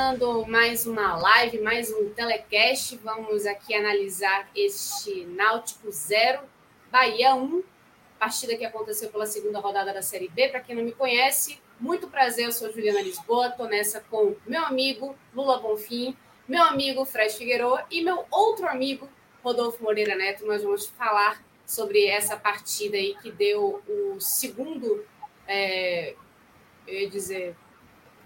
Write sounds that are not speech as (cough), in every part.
Começando mais uma live, mais um telecast. Vamos aqui analisar este Náutico 0, Bahia 1, partida que aconteceu pela segunda rodada da Série B. Para quem não me conhece, muito prazer, eu sou Juliana Lisboa, estou nessa com meu amigo Lula Bonfim, meu amigo Fred Figueiredo e meu outro amigo Rodolfo Moreira Neto. Nós vamos falar sobre essa partida aí que deu o segundo, é, eu ia dizer,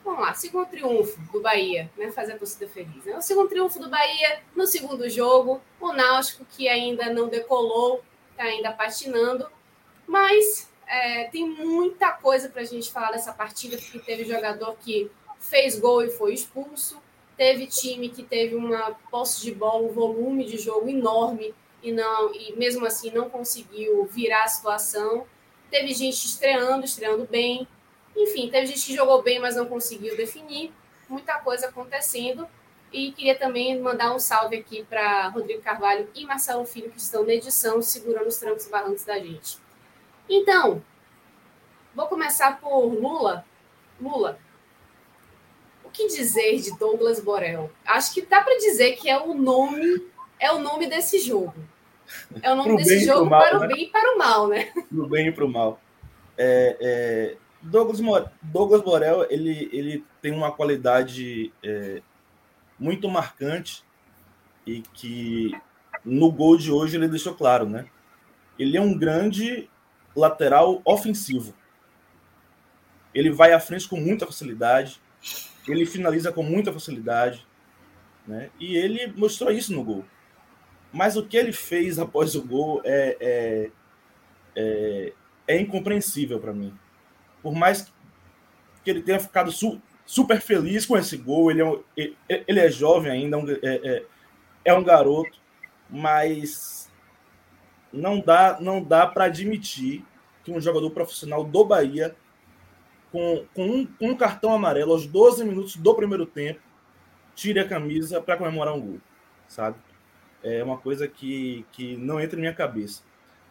Vamos lá, segundo triunfo do Bahia, né? Fazer a torcida feliz. Né? O segundo triunfo do Bahia no segundo jogo, o Náutico que ainda não decolou, está ainda patinando, mas é, tem muita coisa para a gente falar dessa partida, porque teve jogador que fez gol e foi expulso, teve time que teve uma posse de bola, um volume de jogo enorme e não e mesmo assim não conseguiu virar a situação. Teve gente estreando, estreando bem, enfim, teve gente que jogou bem, mas não conseguiu definir. Muita coisa acontecendo. E queria também mandar um salve aqui para Rodrigo Carvalho e Marcelo Filho, que estão na edição, segurando os trancos e barrancos da gente. Então, vou começar por Lula. Lula, o que dizer de Douglas Borel? Acho que dá para dizer que é o nome, é o nome desse jogo. É o nome desse jogo mal, para o né? bem e para o mal, né? Para o bem e para o mal. É, é, Douglas, Douglas Borel ele, ele tem uma qualidade é, muito marcante e que no gol de hoje ele deixou claro, né? Ele é um grande lateral ofensivo. Ele vai à frente com muita facilidade, ele finaliza com muita facilidade, né? E ele mostrou isso no gol. Mas o que ele fez após o gol é, é, é, é incompreensível para mim por mais que ele tenha ficado su super feliz com esse gol, ele é, um, ele é jovem ainda, é, é, é um garoto, mas não dá, não dá para admitir que um jogador profissional do Bahia, com, com, um, com um cartão amarelo aos 12 minutos do primeiro tempo, tire a camisa para comemorar um gol, sabe? É uma coisa que, que não entra na minha cabeça.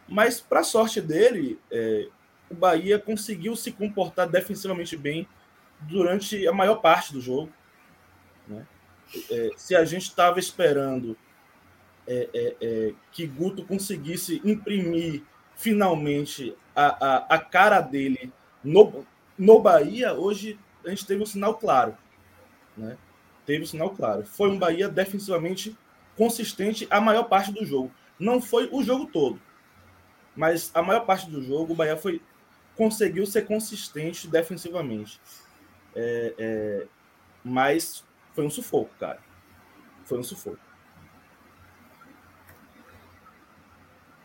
Mas, para sorte dele, é, o Bahia conseguiu se comportar defensivamente bem durante a maior parte do jogo. Né? É, se a gente estava esperando é, é, é, que Guto conseguisse imprimir finalmente a, a, a, cara dele no, no Bahia, hoje a gente teve um sinal claro. Né? Teve um sinal claro. Foi um Bahia defensivamente consistente a maior parte do jogo. Não foi o jogo todo, mas a maior parte do jogo o Bahia foi conseguiu ser consistente defensivamente. É, é, mas foi um sufoco, cara. Foi um sufoco.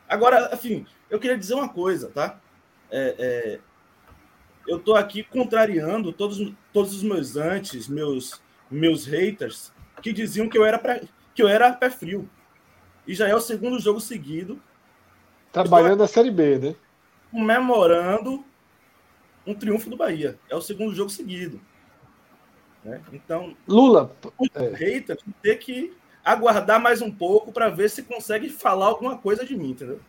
Agora, enfim, eu queria dizer uma coisa, tá? É, é, eu tô aqui contrariando todos, todos os meus antes, meus, meus haters, que diziam que eu era pré, que eu era pé frio. E já é o segundo jogo seguido. Trabalhando a Série B, né? comemorando um triunfo do Bahia. É o segundo jogo seguido. Né? Então, Lula, é. haters ter que aguardar mais um pouco para ver se consegue falar alguma coisa de mim, entendeu?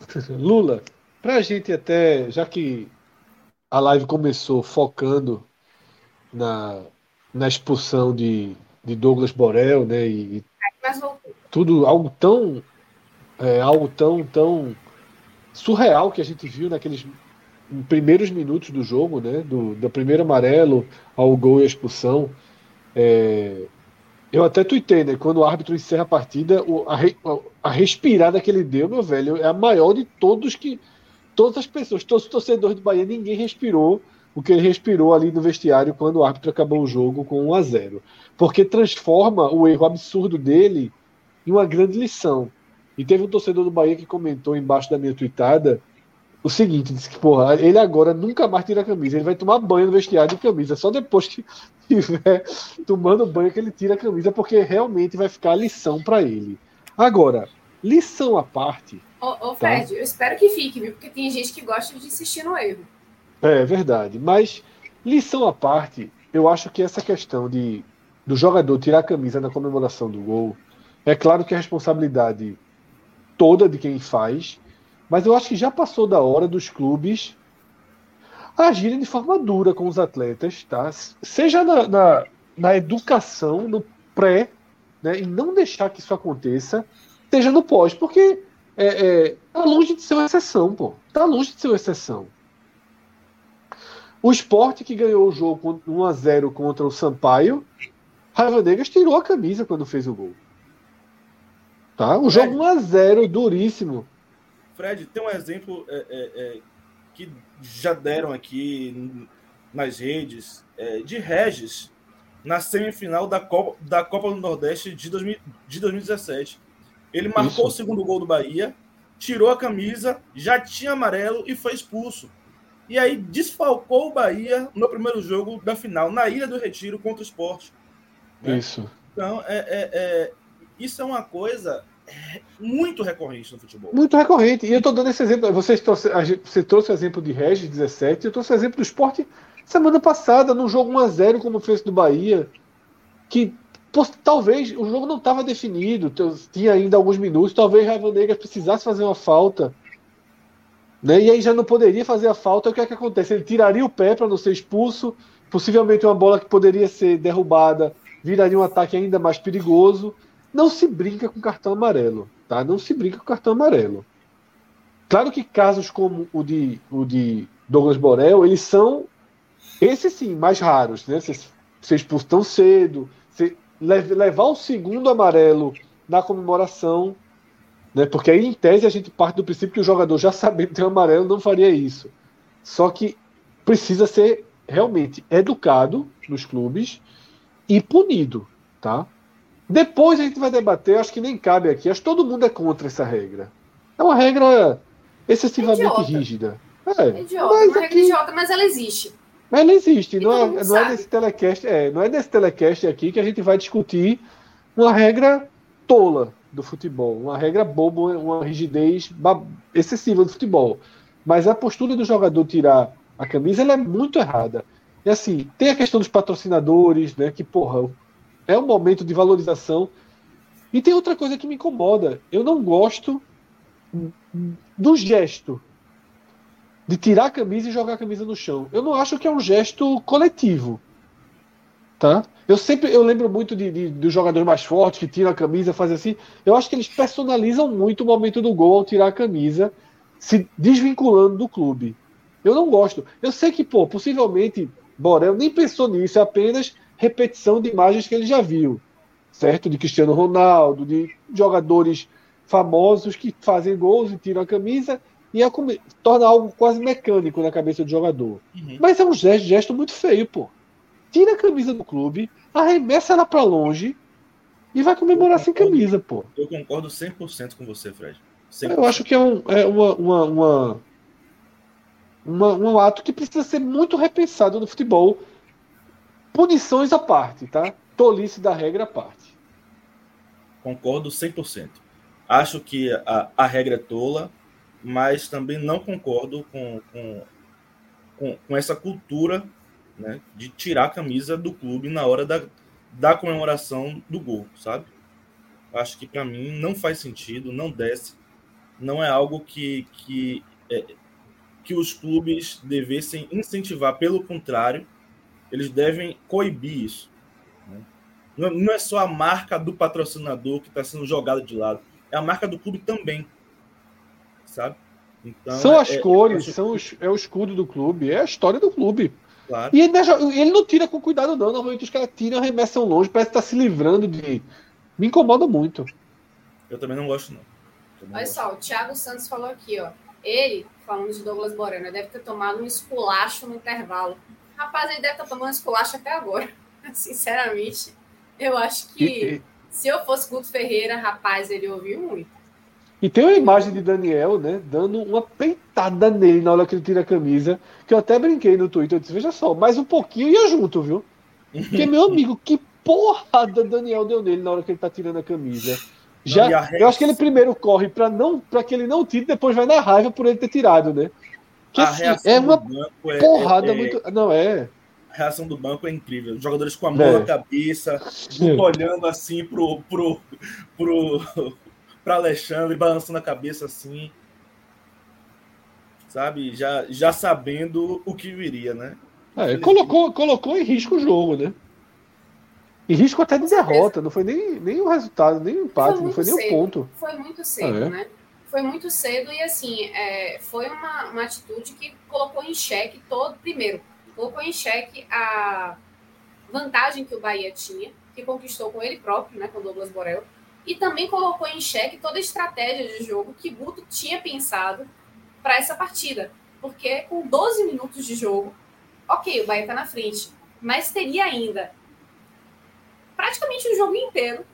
(laughs) Lula, para a gente até, já que a live começou focando na, na expulsão de, de Douglas Borel, né, e, tudo algo tão é, algo tão tão surreal que a gente viu naqueles primeiros minutos do jogo, né? Do, do primeiro amarelo ao gol e a expulsão. É, eu até tuitei, né? Quando o árbitro encerra a partida, o, a, a respirada que ele deu, meu velho, é a maior de todos que. Todas as pessoas, todos os torcedores do Bahia, ninguém respirou o que ele respirou ali no vestiário quando o árbitro acabou o jogo com 1 a 0 Porque transforma o erro absurdo dele em uma grande lição. E teve um torcedor do Bahia que comentou embaixo da minha tweetada o seguinte: disse que, porra, ele agora nunca mais tira a camisa, ele vai tomar banho no vestiário de camisa, só depois que (laughs) estiver tomando banho que ele tira a camisa, porque realmente vai ficar lição para ele. Agora, lição à parte. Ô, ô tá? Fred, tá? eu espero que fique, viu? Porque tem gente que gosta de insistir no erro. É verdade. Mas, lição à parte, eu acho que essa questão de do jogador tirar a camisa na comemoração do gol, é claro que a responsabilidade toda de quem faz, mas eu acho que já passou da hora dos clubes agirem de forma dura com os atletas, tá? Seja na, na, na educação, no pré, né, e não deixar que isso aconteça, seja no pós, porque é, é, tá longe de ser uma exceção, pô. Tá longe de ser uma exceção. O esporte que ganhou o jogo 1x0 contra o Sampaio, Raiva Negas tirou a camisa quando fez o gol. Tá? O jogo 1x0, duríssimo. Fred, tem um exemplo é, é, é, que já deram aqui nas redes é, de Regis na semifinal da Copa, da Copa do Nordeste de, 2000, de 2017. Ele marcou Isso. o segundo gol do Bahia, tirou a camisa, já tinha amarelo e foi expulso. E aí desfalcou o Bahia no primeiro jogo da final, na Ilha do Retiro contra o Esporte. Né? Isso. Então, é, é, é, isso é uma coisa muito recorrente no futebol. Muito recorrente. E eu estou dando esse exemplo. Vocês trouxe, você trouxe o exemplo de Regis 17, eu trouxe o exemplo do esporte semana passada, num jogo 1x0, como fez do Bahia, que pô, talvez o jogo não estava definido, tinha ainda alguns minutos, talvez Raiva Negra precisasse fazer uma falta. Né? E aí já não poderia fazer a falta. O que é que acontece? Ele tiraria o pé para não ser expulso, possivelmente uma bola que poderia ser derrubada viraria um ataque ainda mais perigoso. Não se brinca com cartão amarelo, tá? Não se brinca com cartão amarelo. Claro que casos como o de, o de Douglas Borel, eles são, esses sim, mais raros, né? Ser expulso tão cedo, ser, levar o segundo amarelo na comemoração, né? Porque aí, em tese, a gente parte do princípio que o jogador, já sabendo ter um amarelo, não faria isso. Só que precisa ser realmente educado nos clubes e punido, tá? Depois a gente vai debater, acho que nem cabe aqui, acho que todo mundo é contra essa regra. É uma regra excessivamente é rígida. É, idiota, mas uma regra idiota, mas ela existe. Mas ela existe, não é, não é nesse telecast, é, não é nesse telecast aqui que a gente vai discutir uma regra tola do futebol, uma regra boba, uma rigidez excessiva do futebol. Mas a postura do jogador tirar a camisa é muito errada. E assim, tem a questão dos patrocinadores, né? Que, porra, é um momento de valorização. E tem outra coisa que me incomoda. Eu não gosto do gesto de tirar a camisa e jogar a camisa no chão. Eu não acho que é um gesto coletivo. Tá? Eu sempre eu lembro muito de, de, dos jogadores mais fortes que tiram a camisa, fazem assim. Eu acho que eles personalizam muito o momento do gol ao tirar a camisa, se desvinculando do clube. Eu não gosto. Eu sei que, pô, possivelmente Borel nem pensou nisso, é apenas repetição de imagens que ele já viu, certo? De Cristiano Ronaldo, de jogadores famosos que fazem gols e tiram a camisa e a, torna algo quase mecânico na cabeça do jogador. Uhum. Mas é um gesto, gesto muito feio, pô. Tira a camisa do clube, arremessa ela para longe e vai comemorar sem camisa, pô. Eu concordo 100% com você, Fred. 100%. Eu acho que é, um, é uma, uma, uma uma, um ato que precisa ser muito repensado no futebol. Punições à parte, tá? Tolice da regra à parte. Concordo 100%. Acho que a, a regra é tola, mas também não concordo com, com, com, com essa cultura né, de tirar a camisa do clube na hora da, da comemoração do gol, sabe? Acho que para mim não faz sentido, não desce, não é algo que, que é, que os clubes devessem incentivar, pelo contrário, eles devem coibir isso. Né? Não é só a marca do patrocinador que está sendo jogada de lado, é a marca do clube também, sabe? Então, são é, as é, cores, são os, é o escudo do clube, é a história do clube. Claro. E ele, ele, não tira com cuidado, não. Normalmente os caras tiram, arremessam longe, parece estar tá se livrando de. Me incomoda muito. Eu também não gosto, não. Olha só, o Thiago Santos falou aqui, ó. Ele, falando de Douglas Moreno, deve ter tomado um esculacho no intervalo. Rapaz, ele deve estar tomando um esculacho até agora. (laughs) Sinceramente, eu acho que se eu fosse Guto Ferreira, rapaz, ele ouviu muito. E tem uma imagem de Daniel, né, dando uma peitada nele na hora que ele tira a camisa, que eu até brinquei no Twitter, eu disse, veja só, mais um pouquinho ia junto, viu? Porque, meu (laughs) amigo, que porrada Daniel deu nele na hora que ele tá tirando a camisa. Já, não, eu acho que ele primeiro corre para não para que ele não tire, depois vai na raiva por ele ter tirado, né? Que, assim, é uma é, porrada é, é, muito. Não é. A reação do banco é incrível. Os jogadores com a mão é. na cabeça, olhando assim pro, pro, pro, (laughs) para Alexandre, balançando a cabeça assim, sabe? Já, já sabendo o que viria, né? É, colocou, colocou em risco o jogo, né? Em risco até de derrota, não foi nem, nem o resultado, nem o empate, foi não foi nem cedo. o ponto. Foi muito cedo, ah, é? né? Foi muito cedo e assim, é, foi uma, uma atitude que colocou em xeque todo, primeiro, colocou em xeque a vantagem que o Bahia tinha, que conquistou com ele próprio, né, com o Douglas Borel, e também colocou em xeque toda a estratégia de jogo que Guto tinha pensado para essa partida. Porque com 12 minutos de jogo, ok, o Bahia está na frente, mas teria ainda praticamente o jogo inteiro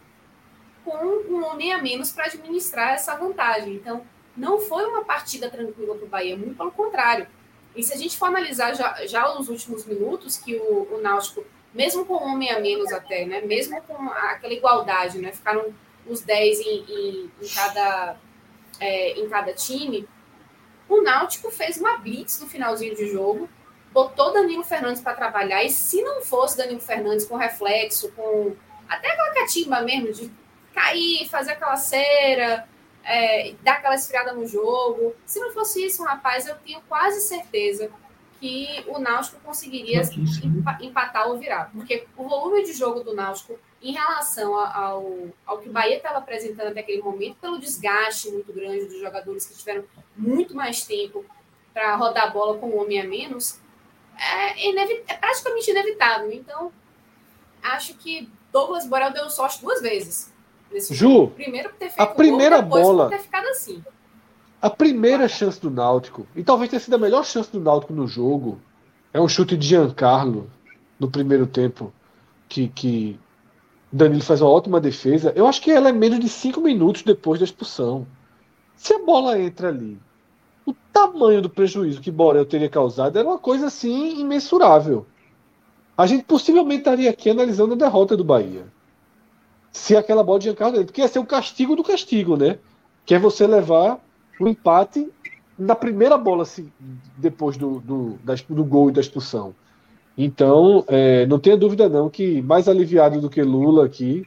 com um homem a menos para administrar essa vantagem. Então, não foi uma partida tranquila para o Bahia, muito pelo contrário. E se a gente for analisar já, já os últimos minutos, que o, o Náutico, mesmo com um homem a menos até, né, mesmo com aquela igualdade, né, ficaram os 10 em, em, em cada, é, em cada time, o Náutico fez uma blitz no finalzinho de jogo, botou Danilo Fernandes para trabalhar, e se não fosse Danilo Fernandes com reflexo, com até aquela catimba mesmo, de cair, fazer aquela cera, é, dar aquela esfriada no jogo, se não fosse isso, rapaz, eu tenho quase certeza que o Náutico conseguiria empatar ou virar, porque o volume de jogo do Náutico em relação ao, ao que o Bahia estava apresentando até aquele momento, pelo desgaste muito grande dos jogadores que tiveram muito mais tempo para rodar a bola com um homem a menos, é, é praticamente inevitável. Então, acho que Douglas Borel deu sorte duas vezes. Nesse Ju, primeiro ter feito a primeira gol, bola, ter ficado assim. A primeira chance do Náutico, e talvez tenha sido a melhor chance do Náutico no jogo, é um chute de Giancarlo no primeiro tempo, que, que Danilo faz uma ótima defesa. Eu acho que ela é menos de cinco minutos depois da expulsão. Se a bola entra ali, o tamanho do prejuízo que Borel teria causado era uma coisa assim imensurável. A gente possivelmente estaria aqui analisando a derrota do Bahia. Se aquela bola de Giancarlo dentro, porque ia ser o castigo do castigo, né? Que é você levar o empate na primeira bola assim, depois do, do, da, do gol e da expulsão. Então, é, não tenha dúvida não que mais aliviado do que Lula aqui,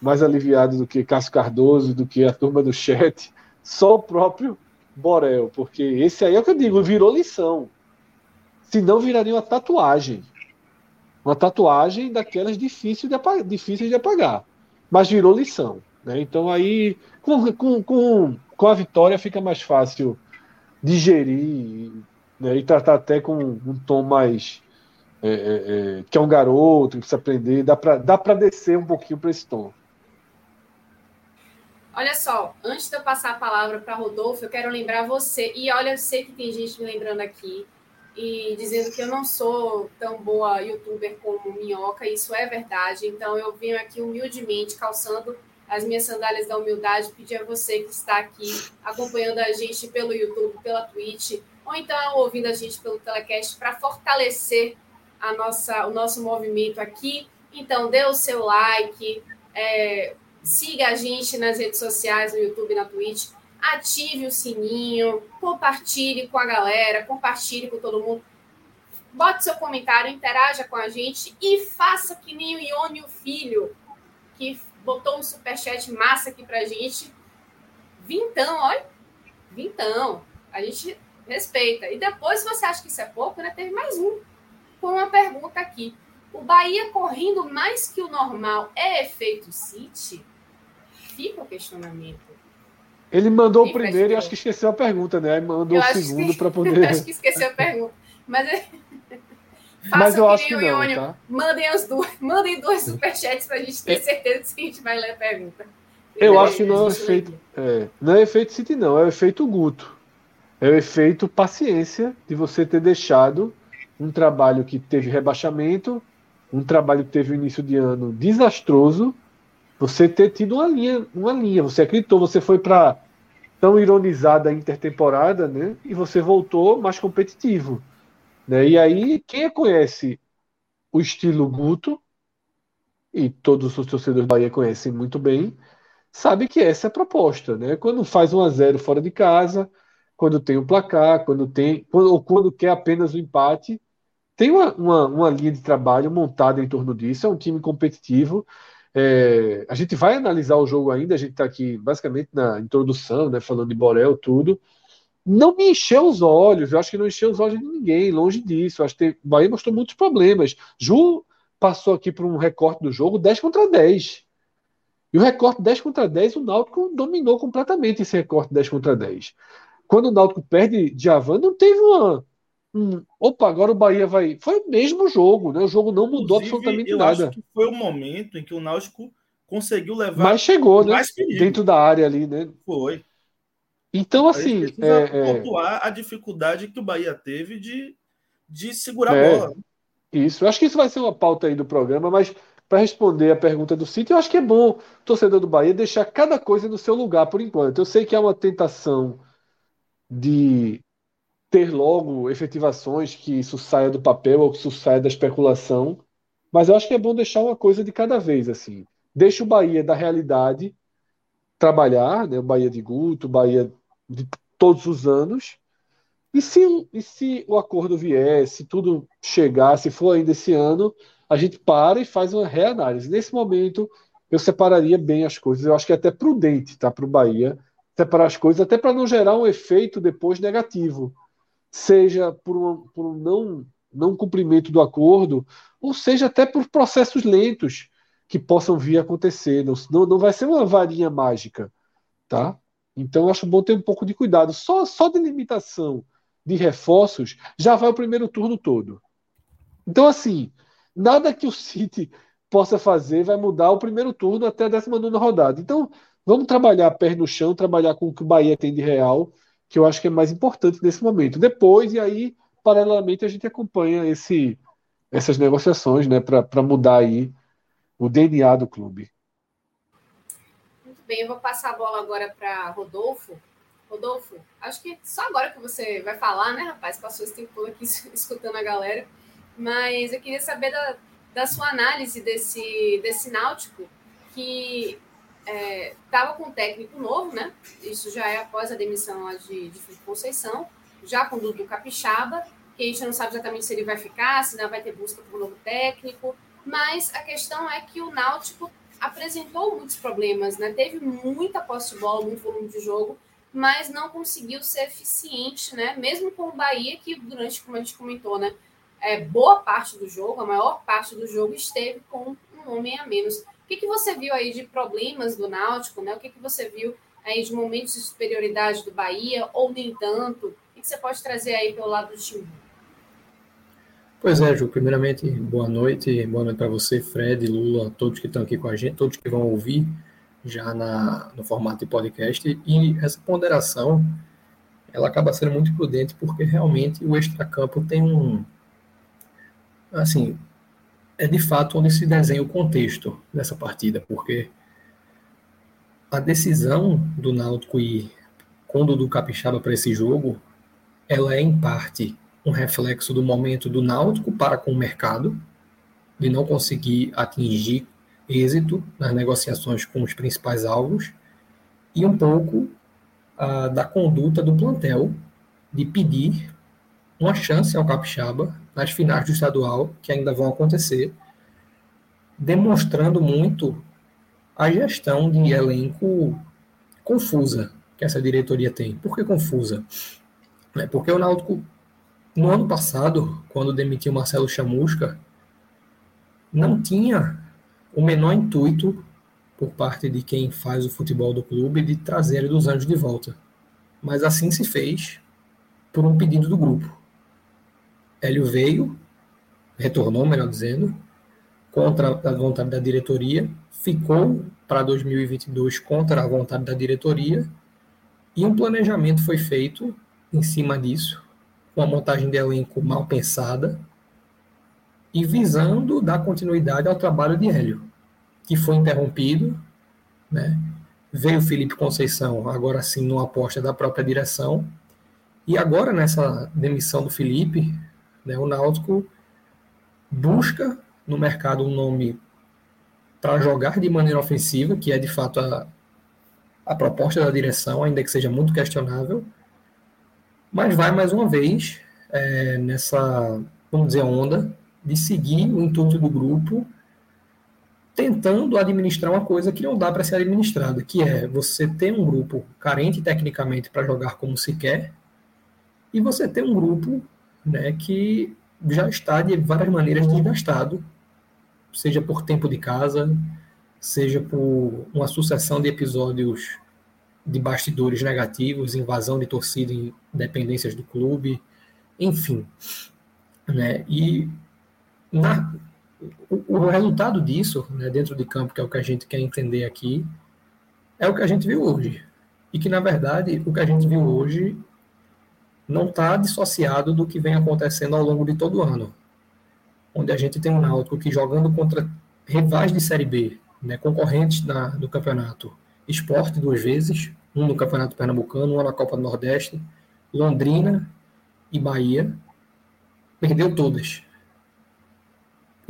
mais aliviado do que Cássio Cardoso, do que a turma do chat, só o próprio Borel, porque esse aí é o que eu digo, virou lição. Se não viraria uma tatuagem. Uma tatuagem daquelas difíceis de apagar, difíceis de apagar. Mas virou lição. Né? Então aí, com, com, com, com a vitória fica mais fácil digerir né? e tratar até com um tom mais é, é, é, que é um garoto, que precisa aprender, dá para dá descer um pouquinho para esse tom. Olha só, antes de eu passar a palavra para Rodolfo, eu quero lembrar você, e olha, eu sei que tem gente me lembrando aqui e dizendo que eu não sou tão boa youtuber como Minhoca, isso é verdade, então eu venho aqui humildemente calçando as minhas sandálias da humildade, pedir a você que está aqui acompanhando a gente pelo YouTube, pela Twitch, ou então ouvindo a gente pelo telecast para fortalecer a nossa, o nosso movimento aqui. Então, dê o seu like, é, siga a gente nas redes sociais, no YouTube na Twitch, ative o sininho, compartilhe com a galera, compartilhe com todo mundo. Bote seu comentário, interaja com a gente e faça que nem o Ione, o filho, que botou um superchat massa aqui pra gente. Vintão, olha. Vintão. A gente respeita. E depois, se você acha que isso é pouco, né? Teve mais um com uma pergunta aqui. O Bahia correndo mais que o normal é efeito City? Fica o questionamento. Ele mandou o primeiro e acho que esqueceu a pergunta, né? Aí mandou eu o segundo para (laughs) poder. acho que esqueceu a pergunta. Mas, é... (laughs) Mas eu acho que não, Iônio, tá? Mandem as duas, (laughs) mandem dois superchats para a gente ter é. certeza que a gente vai ler a pergunta. Eu acho que não é efeito. É, não é efeito City, não, é o efeito Guto. É o efeito paciência de você ter deixado um trabalho que teve rebaixamento, um trabalho que teve um início de ano desastroso, você ter tido uma linha, uma linha, você acreditou, você foi para tão ironizada intertemporada, né? E você voltou mais competitivo, né? E aí quem conhece o estilo Guto e todos os torcedores da Bahia conhecem muito bem, sabe que essa é a proposta, né? Quando faz 1 a 0 fora de casa, quando tem o um placar, quando tem, quando, ou quando quer apenas o empate, tem uma, uma, uma linha de trabalho montada em torno disso, é um time competitivo é, a gente vai analisar o jogo ainda, a gente está aqui basicamente na introdução, né, falando de Borel, tudo. Não me encheu os olhos, eu acho que não encheu os olhos de ninguém, longe disso. Eu acho que o Bahia mostrou muitos problemas. Ju passou aqui por um recorte do jogo 10 contra 10. E o recorte 10 contra 10, o Náutico dominou completamente esse recorte 10 contra 10. Quando o Náutico perde de Avan, não teve uma, Hum, opa, agora o Bahia vai. Foi o mesmo jogo, né? O jogo não mudou Inclusive, absolutamente eu nada. Acho que foi o momento em que o Náutico conseguiu levar. Mas chegou, né? Dentro da área ali, né? Foi. Então, assim. É, é, pontuar a dificuldade que o Bahia teve de, de segurar é, a bola. Isso. Eu acho que isso vai ser uma pauta aí do programa, mas para responder a pergunta do sítio, eu acho que é bom o torcedor do Bahia deixar cada coisa no seu lugar por enquanto. Eu sei que há uma tentação de ter logo efetivações que isso saia do papel ou que isso saia da especulação. Mas eu acho que é bom deixar uma coisa de cada vez, assim. Deixa o Bahia da realidade trabalhar, né? o Bahia de Guto, o Bahia de todos os anos. E se, e se o acordo vier, se tudo chegar, se for ainda esse ano, a gente para e faz uma reanálise. Nesse momento, eu separaria bem as coisas. Eu acho que é até prudente tá, para o Bahia separar as coisas, até para não gerar um efeito depois negativo seja por um, por um não, não cumprimento do acordo, ou seja até por processos lentos que possam vir a acontecer. Não, não vai ser uma varinha mágica, tá? Então acho bom ter um pouco de cuidado. Só, só de limitação de reforços já vai o primeiro turno todo. Então, assim, nada que o City possa fazer vai mudar o primeiro turno até a 19 rodada. Então, vamos trabalhar pé no chão, trabalhar com o que o Bahia tem de real que eu acho que é mais importante nesse momento. Depois, e aí, paralelamente, a gente acompanha esse, essas negociações né, para mudar aí o DNA do clube. Muito bem, eu vou passar a bola agora para Rodolfo. Rodolfo, acho que só agora que você vai falar, né, rapaz? Passou esse tempo aqui (laughs) escutando a galera. Mas eu queria saber da, da sua análise desse, desse Náutico, que estava é, com um técnico novo, né? Isso já é após a demissão de, de Conceição, já com o Dudu Capixaba, que a gente não sabe exatamente se ele vai ficar, se não vai ter busca por um novo técnico, mas a questão é que o Náutico apresentou muitos problemas, né? Teve muita posse de bola, muito volume de jogo, mas não conseguiu ser eficiente, né? Mesmo com o Bahia, que durante, como a gente comentou, né? É, boa parte do jogo, a maior parte do jogo esteve com um homem a menos que, que você viu aí de problemas do Náutico, né? O que, que você viu aí de momentos de superioridade do Bahia, ou nem tanto? O que, você pode trazer aí pelo lado do time? Pois é, Ju, primeiramente, boa noite, boa noite para você, Fred, Lula, todos que estão aqui com a gente, todos que vão ouvir já na, no formato de podcast. E essa ponderação, ela acaba sendo muito prudente, porque realmente o extracampo tem um. Assim, é de fato onde se desenha o contexto dessa partida, porque a decisão do Náutico ir com o do Capixaba para esse jogo, ela é em parte um reflexo do momento do Náutico para com o mercado, de não conseguir atingir êxito nas negociações com os principais alvos, e um pouco uh, da conduta do plantel de pedir uma chance ao Capixaba nas finais do estadual, que ainda vão acontecer, demonstrando muito a gestão de elenco confusa que essa diretoria tem. Por que confusa? É porque o Náutico, no ano passado, quando demitiu Marcelo Chamusca, não tinha o menor intuito por parte de quem faz o futebol do clube de trazer dos anjos de volta. Mas assim se fez por um pedido do grupo. Hélio veio, retornou, melhor dizendo, contra a vontade da diretoria, ficou para 2022 contra a vontade da diretoria, e um planejamento foi feito em cima disso, com a montagem de elenco mal pensada, e visando dar continuidade ao trabalho de Hélio, que foi interrompido, né? Veio Felipe Conceição, agora sim, numa aposta da própria direção, e agora nessa demissão do Felipe, né, o Náutico busca no mercado um nome para jogar de maneira ofensiva, que é de fato a, a proposta da direção, ainda que seja muito questionável, mas vai mais uma vez é, nessa, vamos dizer, onda de seguir o intuito do grupo, tentando administrar uma coisa que não dá para ser administrada, que é você ter um grupo carente tecnicamente para jogar como se quer, e você ter um grupo né, que já está de várias maneiras desgastado, seja por tempo de casa, seja por uma sucessão de episódios de bastidores negativos, invasão de torcida em dependências do clube, enfim. Né? E na, o, o, resultado disso, né, dentro de campo, que é o que a gente quer entender aqui, é o que a gente viu hoje. E que, na verdade, o que a gente viu hoje não está dissociado do que vem acontecendo ao longo de todo o ano. Onde a gente tem um Náutico que jogando contra rivais de Série B, né, concorrentes na, do campeonato, esporte duas vezes, um no Campeonato Pernambucano, um na Copa do Nordeste, Londrina e Bahia, perdeu todas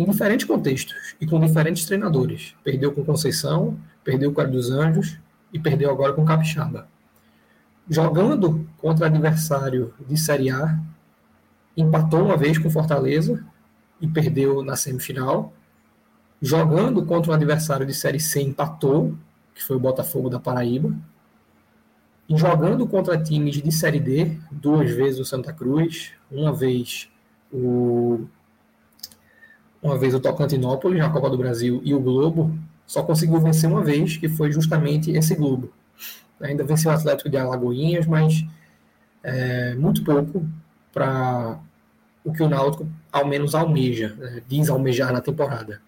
em diferentes contextos e com diferentes treinadores. Perdeu com Conceição, perdeu com a dos Anjos e perdeu agora com Capixaba. Jogando contra adversário de Série A, empatou uma vez com Fortaleza e perdeu na semifinal. Jogando contra um adversário de Série C, empatou, que foi o Botafogo da Paraíba. E jogando contra times de Série D, duas vezes o Santa Cruz, uma vez o uma vez o Tocantinópolis na Copa do Brasil e o Globo, só conseguiu vencer uma vez, que foi justamente esse Globo. Ainda venceu o Atlético de Alagoinhas, mas é, muito pouco para o que o Náutico ao menos almeja, né, diz almejar na temporada.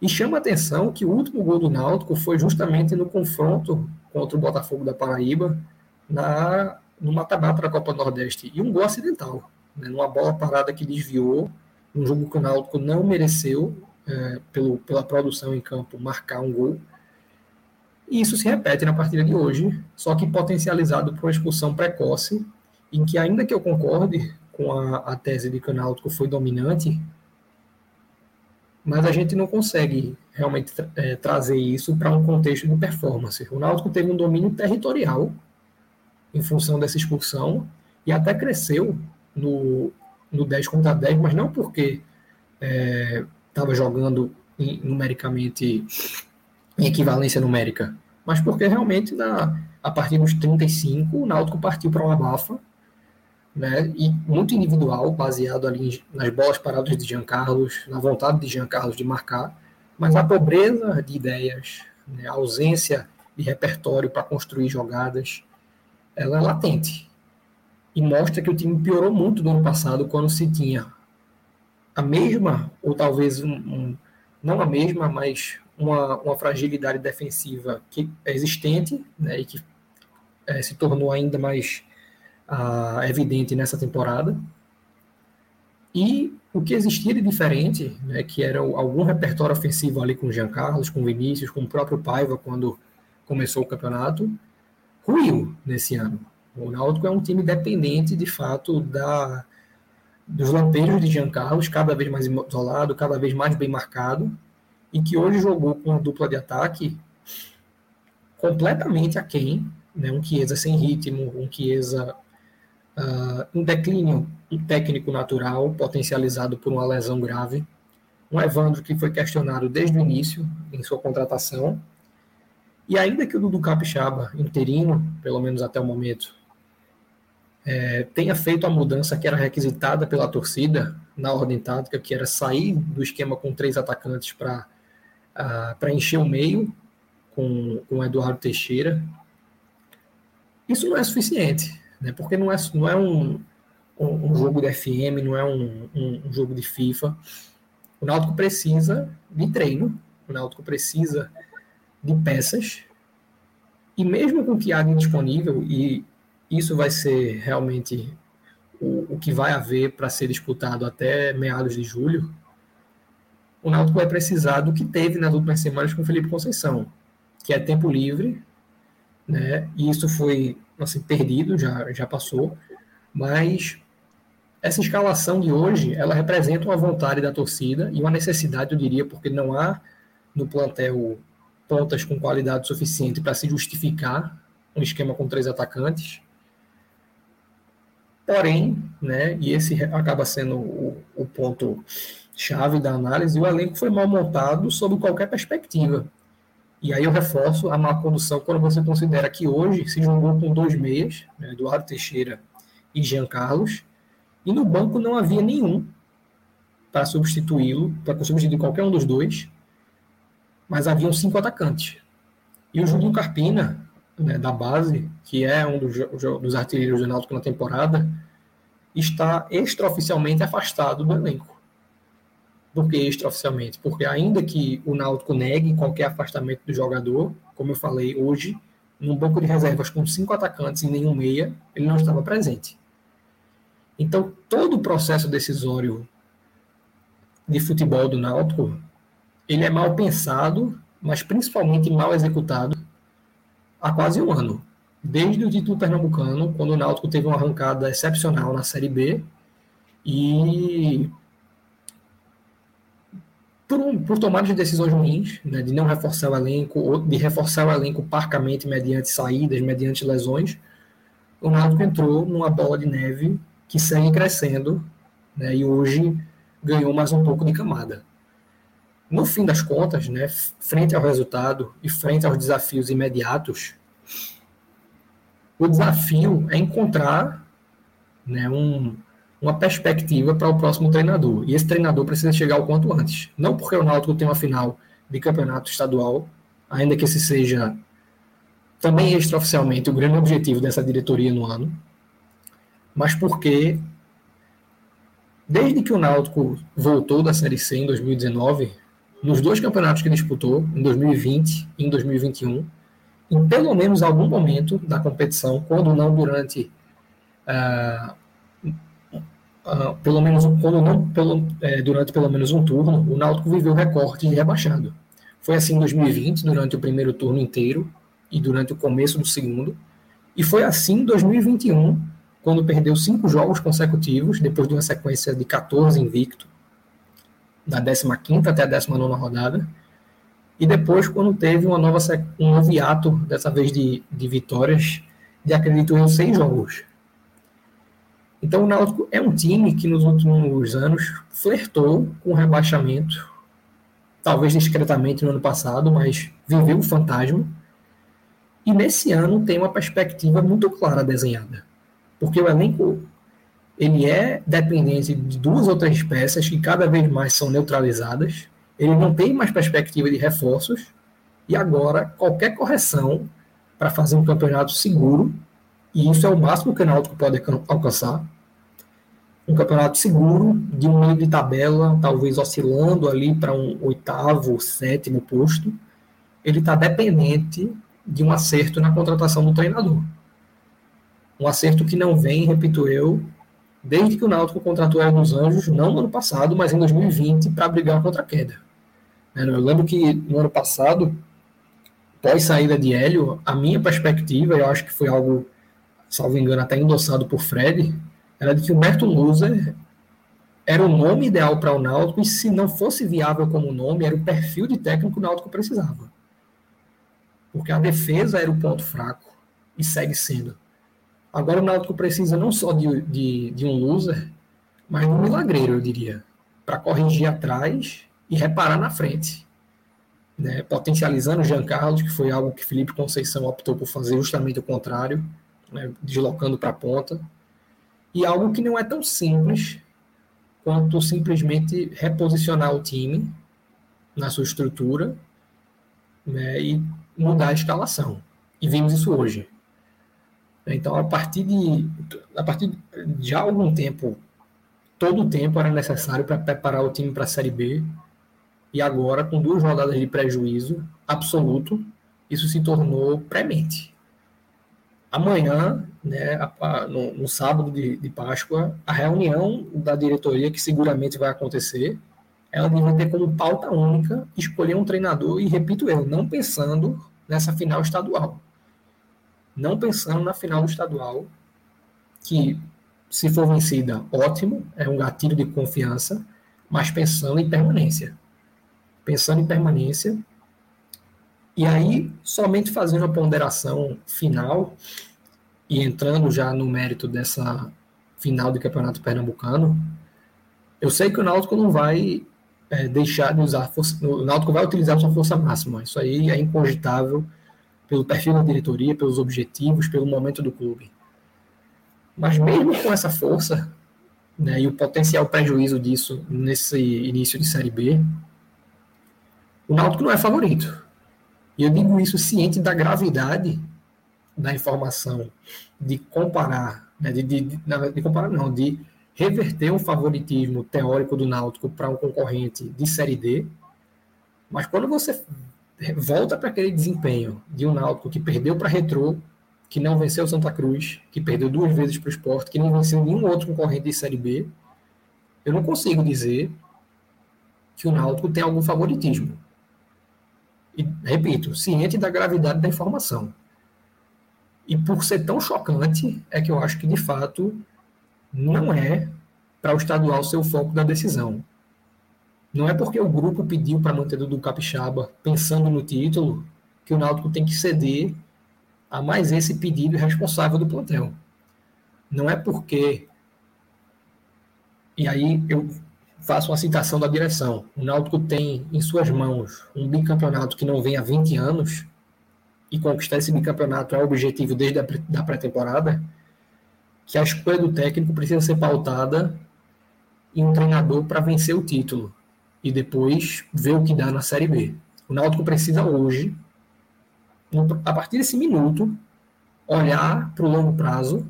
E chama a atenção que o último gol do Náutico foi justamente no confronto contra o Botafogo da Paraíba, na, no mata-mata da Copa Nordeste. E um gol acidental, né, numa bola parada que desviou um jogo que o Náutico não mereceu, é, pelo, pela produção em campo, marcar um gol. E isso se repete na partida de hoje, só que potencializado por uma expulsão precoce, em que, ainda que eu concorde com a, a tese de que o Náutico foi dominante, mas a gente não consegue realmente é, trazer isso para um contexto de performance. O Náutico teve um domínio territorial em função dessa expulsão e até cresceu no, no 10 contra 10, mas não porque estava é, jogando em, numericamente em equivalência numérica, mas porque realmente na, a partir dos 35 o Náutico partiu para uma bafa, né, e muito individual, baseado ali nas bolas paradas de Jean Carlos, na vontade de Jean Carlos de marcar, mas a pobreza de ideias, né, a ausência de repertório para construir jogadas, ela é latente. E mostra que o time piorou muito do ano passado, quando se tinha a mesma, ou talvez um, um, não a mesma, mas uma, uma, fragilidade defensiva que é existente né, e que é, se tornou ainda mais uh, evidente nessa temporada. E o que existia de diferente, né, que era algum repertório ofensivo ali com o Jean Carlos, com o Vinícius, com o próprio Paiva, quando começou o campeonato, ruiu nesse ano. O Náutico é um time dependente, de fato, da, dos lampejos de Jean Carlos, cada vez mais isolado, cada vez mais bem marcado, e que hoje jogou com uma dupla de ataque completamente aquém, né? um Chiesa sem ritmo, um Chiesa uh, em declínio técnico natural, potencializado por uma lesão grave, um Evandro que foi questionado desde o início em sua contratação, e ainda que o Dudu Capixaba, interino, pelo menos até o momento, é, tenha feito a mudança que era requisitada pela torcida na ordem tática, que era sair do esquema com três atacantes para uh, encher o meio com, com o Eduardo Teixeira. Isso não é suficiente, né? porque não é, não é um, um, um jogo de FM, não é um, um, jogo de FIFA. O Náutico precisa de treino, o Náutico precisa de peças, e mesmo com o que há de disponível, e isso vai ser realmente o, o que vai haver para ser disputado até meados de julho, o Náutico vai precisar do que teve nas últimas semanas com o Felipe Conceição, que é tempo livre, né? E isso foi assim, perdido, já, já passou, mas essa escalação de hoje, ela representa uma vontade da torcida e uma necessidade, eu diria, porque não há no plantel pontas com qualidade suficiente para se justificar um esquema com três atacantes. Porém, né, e esse acaba sendo o, o ponto chave da análise, o elenco foi mal montado sob qualquer perspectiva. E aí eu reforço a má condução quando você considera que hoje se jogou com dois meias, né, Eduardo Teixeira e Jean Carlos, e no banco não havia nenhum para substituí-lo, para substituir qualquer um dos dois, mas haviam cinco atacantes. E o Júlio Carpina, né, da base, que é um dos, dos artilheiros do Náutico na temporada, está extraoficialmente afastado do elenco. Por que extraoficialmente? Porque ainda que o Náutico negue qualquer afastamento do jogador, como eu falei hoje, num banco de reservas com cinco atacantes e nenhum meia, ele não estava presente. Então, todo o processo decisório de futebol do Náutico, ele é mal pensado, mas principalmente mal executado há quase um ano. Desde o título pernambucano, quando o Náutico teve uma arrancada excepcional na Série B e por, um, por tomar de decisões ruins, né, de não reforçar o elenco, ou de reforçar o elenco parcamente mediante saídas, mediante lesões, o Náutico entrou numa bola de neve que segue crescendo né, e hoje ganhou mais um pouco de camada. No fim das contas, né, frente ao resultado e frente aos desafios imediatos, o desafio é encontrar né, um, uma perspectiva para o próximo treinador. E esse treinador precisa chegar o quanto antes. Não porque o Náutico tem uma final de campeonato estadual, ainda que esse seja também extraoficialmente o grande objetivo dessa diretoria no ano, mas porque desde que o Náutico voltou da Série C em 2019, nos dois campeonatos que disputou, em 2020 e em 2021, em pelo menos algum momento da competição, quando não durante. Uh, uh, pelo menos quando não pelo, é, durante pelo menos um turno, o Náutico viveu recorde de rebaixado. Foi assim em 2020, durante o primeiro turno inteiro e durante o começo do segundo, e foi assim em 2021, quando perdeu cinco jogos consecutivos, depois de uma sequência de 14 invicto, da 15 até a 19 rodada. E depois, quando teve uma nova, um novo hiato, dessa vez de, de vitórias, de acredito em seis jogos. Então o Náutico é um time que nos últimos anos flertou com o rebaixamento, talvez discretamente no ano passado, mas viveu o fantasma. E nesse ano tem uma perspectiva muito clara desenhada. Porque o elenco ele é dependente de duas ou três peças que cada vez mais são neutralizadas. Ele não tem mais perspectiva de reforços. E agora, qualquer correção para fazer um campeonato seguro, e isso é o máximo que o Náutico pode alcançar, um campeonato seguro, de um meio de tabela, talvez oscilando ali para um oitavo, sétimo posto, ele está dependente de um acerto na contratação do treinador. Um acerto que não vem, repito eu, desde que o Náutico contratou o dos Anjos, não no ano passado, mas em 2020, para brigar contra a queda. É, eu lembro que no ano passado, pós saída de Hélio, a minha perspectiva, eu acho que foi algo, salvo engano, até endossado por Fred, era de que o Merton Loser era o nome ideal para o Náutico e se não fosse viável como nome, era o perfil de técnico que o Náutico precisava. Porque a defesa era o ponto fraco e segue sendo. Agora o Náutico precisa não só de, de, de um loser, mas de um milagreiro, eu diria, para corrigir atrás e reparar na frente. Né? Potencializando o Jean Carlos, que foi algo que Felipe Conceição optou por fazer justamente o contrário, né? deslocando para a ponta. E algo que não é tão simples quanto simplesmente reposicionar o time na sua estrutura né? e mudar a escalação. E vimos isso hoje. Então, a partir de, a partir de já algum tempo, todo o tempo era necessário para preparar o time para a Série B. E agora, com duas rodadas de prejuízo absoluto, isso se tornou premente. Amanhã, né, no, no sábado de, de, Páscoa, a reunião da diretoria, que seguramente vai acontecer, ela deve ter como pauta única escolher um treinador, e repito eu, não pensando nessa final estadual. Não pensando na final estadual, que se for vencida, ótimo, é um gatilho de confiança, mas pensando em permanência. Pensando em permanência, e aí, somente fazendo a ponderação final e entrando já no mérito dessa final do Campeonato Pernambucano, eu sei que o Náutico não vai é, deixar de usar força, o Náutico vai utilizar sua força máxima. Isso aí é incogitável pelo perfil da diretoria, pelos objetivos, pelo momento do clube. Mas mesmo com essa força, né, e o potencial prejuízo disso nesse início de Série B, o Náutico não é favorito. E eu digo isso ciente da gravidade da informação de comparar, né, de, de, de, de comparar não, de reverter o favoritismo teórico do Náutico para um concorrente de Série D, mas quando você volta para aquele desempenho de um Náutico que perdeu para Retrô, que não venceu Santa Cruz, que perdeu duas vezes para o Sport, que não venceu nenhum outro concorrente de Série B, eu não consigo dizer que o Náutico tem algum favoritismo. E, repito, ciente da gravidade da informação. E por ser tão chocante, é que eu acho que, de fato, não é para o estadual ser o foco da decisão. Não é porque o grupo pediu para manter do Capixaba, pensando no título, que o Náutico tem que ceder a mais esse pedido responsável do plantel. Não é porque. E aí eu faço uma citação da direção. O Náutico tem em suas mãos um bicampeonato que não vem há 20 anos, e conquistar esse bicampeonato é o objetivo desde a pré-temporada, que a escolha do técnico precisa ser pautada em um treinador para vencer o título e depois ver o que dá na Série B. O Náutico precisa hoje, a partir desse minuto, olhar para o longo prazo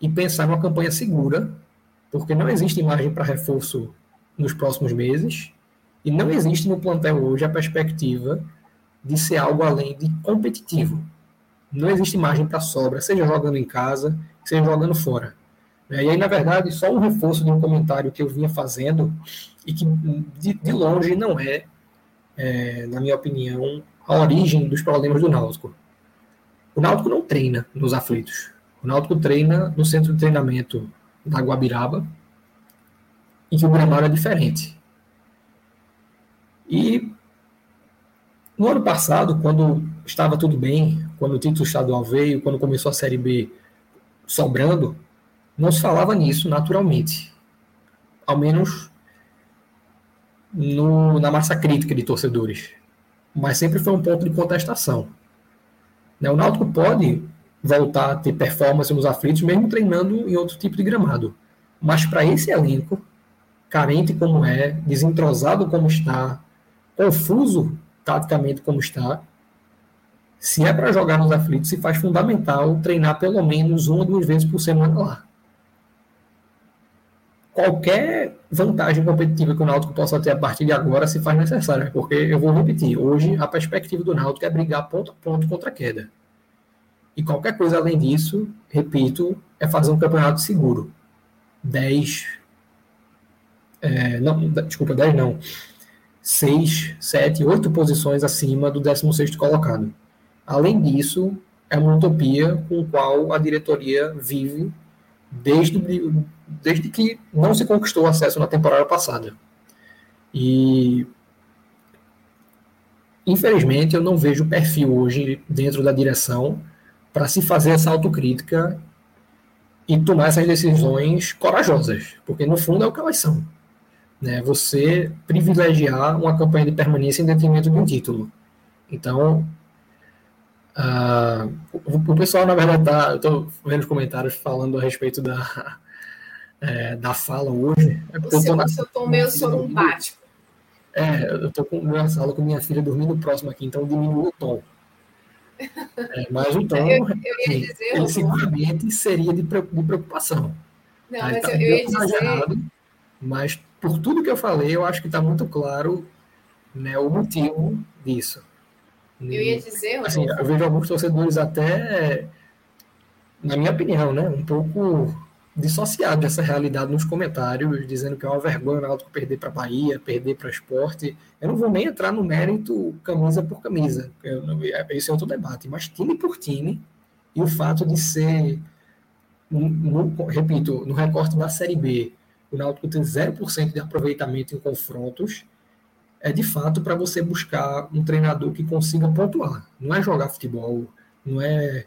e pensar numa campanha segura porque não existe margem para reforço nos próximos meses e não existe no plantel hoje a perspectiva de ser algo além de competitivo. Não existe margem para sobra, seja jogando em casa, seja jogando fora. E aí, na verdade, só um reforço de um comentário que eu vinha fazendo e que de, de longe não é, é, na minha opinião, a origem dos problemas do Náutico. O Náutico não treina nos aflitos. O Náutico treina no centro de treinamento da Guabiraba, em que o gramado é diferente. E no ano passado, quando estava tudo bem, quando o título estadual veio, quando começou a Série B sobrando, não se falava nisso naturalmente. Ao menos no, na massa crítica de torcedores. Mas sempre foi um ponto de contestação. Né, o Náutico pode voltar a ter performance nos aflitos, mesmo treinando em outro tipo de gramado. Mas para esse elenco, carente como é, desentrosado como está, confuso taticamente como está, se é para jogar nos aflitos, se faz fundamental treinar pelo menos uma ou duas vezes por semana lá. Qualquer vantagem competitiva que o Náutico possa ter a partir de agora se faz necessária, porque eu vou repetir, hoje a perspectiva do Náutico é brigar ponto a ponto contra a queda. E qualquer coisa além disso, repito, é fazer um campeonato seguro. 10. É, não, desculpa, 10 não. 6, 7, 8 posições acima do 16 colocado. Além disso, é uma utopia com a qual a diretoria vive desde, desde que não se conquistou acesso na temporada passada. E infelizmente eu não vejo perfil hoje dentro da direção para se fazer essa autocrítica e tomar essas decisões corajosas, porque no fundo é o que elas são. Né? Você privilegiar uma campanha de permanência em detrimento de um título. Então, uh, o, pessoal, na verdade, tá, eu estou vendo os comentários falando a respeito da, é, (laughs) da fala hoje. É você, eu tô seu tom meio sorumbático. É, eu estou com minha sala com minha filha dormindo próximo aqui, então diminui o tom. É, mas então, eu, eu ia dizer, ele seguramente seria de, preocupação. Não, tá? mas tá eu, eu ia dizer... Mas por tudo que eu falei, eu acho que está muito claro né, o motivo disso. Eu ia dizer, assim, eu vejo alguns torcedores até, na minha opinião, né, um pouco dissociado dessa realidade nos comentários, dizendo que é uma vergonha o Náutico perder para Bahia, perder para esporte. Eu não vou nem entrar no mérito camisa por camisa, eu, esse é outro debate, mas time por time, e o fato de ser, no, no, repito, no recorte da Série B, o Náutico tem 0% de aproveitamento em confrontos, é de fato para você buscar um treinador que consiga pontuar. Não é jogar futebol, não é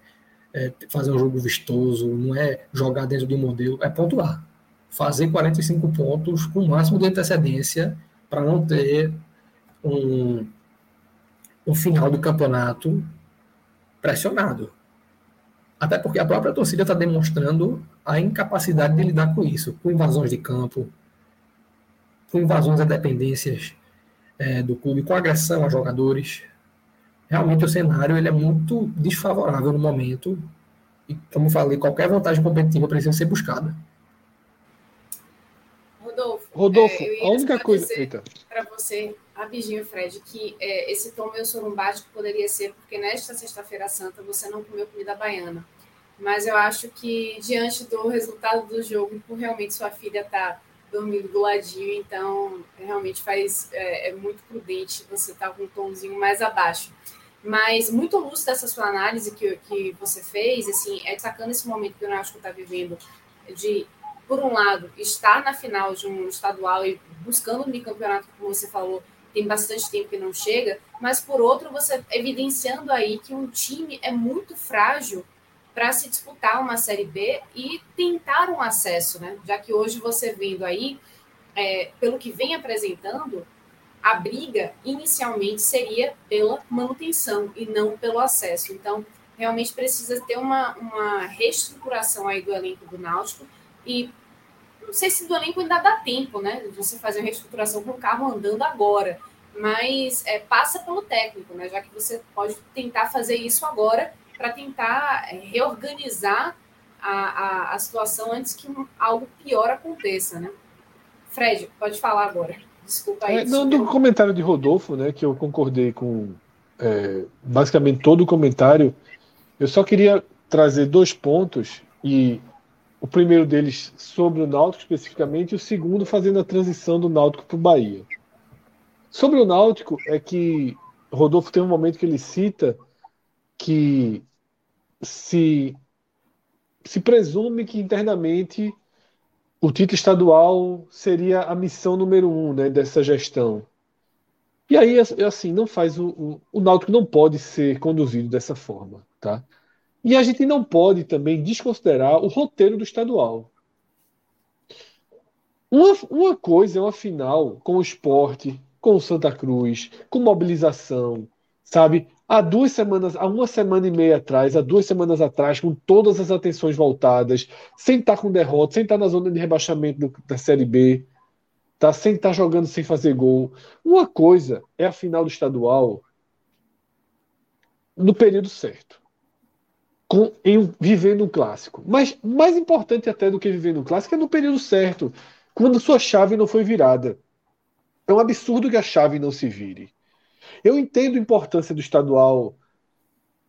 é, fazer um jogo vistoso, não é jogar dentro de um modelo, é pontuar. Fazer 45 pontos com o máximo de antecedência para não ter um, um final do campeonato pressionado. Até porque a própria torcida está demonstrando a incapacidade de lidar com isso, com invasões de campo, com invasões a dependências é, do clube, com agressão a jogadores realmente o cenário ele é muito desfavorável no momento. E, como falei, qualquer vantagem competitiva precisa ser buscada. Rodolfo, Rodolfo é, a única coisa. Para você, rapidinho, Fred, que é, esse tom meu sorumbático poderia ser porque nesta Sexta-feira Santa você não comeu comida baiana. Mas eu acho que, diante do resultado do jogo, por realmente sua filha estar tá dormindo do ladinho, então realmente faz é, é muito prudente você estar tá com um tomzinho mais abaixo. Mas muito lúcida essa sua análise que, que você fez, assim, é destacando esse momento que o Náutico está vivendo de, por um lado, estar na final de um estadual e buscando um bicampeonato, como você falou, tem bastante tempo que não chega, mas por outro, você evidenciando aí que um time é muito frágil para se disputar uma Série B e tentar um acesso, né? Já que hoje você vendo aí, é, pelo que vem apresentando, a briga inicialmente seria pela manutenção e não pelo acesso. Então, realmente precisa ter uma, uma reestruturação aí do elenco do Náutico e não sei se do elenco ainda dá tempo, né? Você fazer uma reestruturação com o carro andando agora, mas é, passa pelo técnico, né? Já que você pode tentar fazer isso agora para tentar é, reorganizar a, a, a situação antes que algo pior aconteça, né? Fred, pode falar agora. Desculpa aí. É, não, do comentário de Rodolfo, né, que eu concordei com é, basicamente todo o comentário, eu só queria trazer dois pontos e o primeiro deles sobre o Náutico especificamente e o segundo fazendo a transição do Náutico para o Bahia. Sobre o Náutico é que Rodolfo tem um momento que ele cita que se se presume que internamente o título estadual seria a missão número um né, dessa gestão. E aí, assim, não faz o, o, o Náutico não pode ser conduzido dessa forma, tá? E a gente não pode também desconsiderar o roteiro do estadual. Uma, uma coisa é uma final com o esporte, com o Santa Cruz, com mobilização, sabe? há duas semanas, há uma semana e meia atrás, há duas semanas atrás, com todas as atenções voltadas, sem estar com derrota, sem estar na zona de rebaixamento do, da Série B, tá? sem estar jogando sem fazer gol. Uma coisa é a final do estadual no período certo. Com, em, vivendo um clássico. Mas mais importante até do que vivendo um clássico é no período certo, quando sua chave não foi virada. É um absurdo que a chave não se vire. Eu entendo a importância do estadual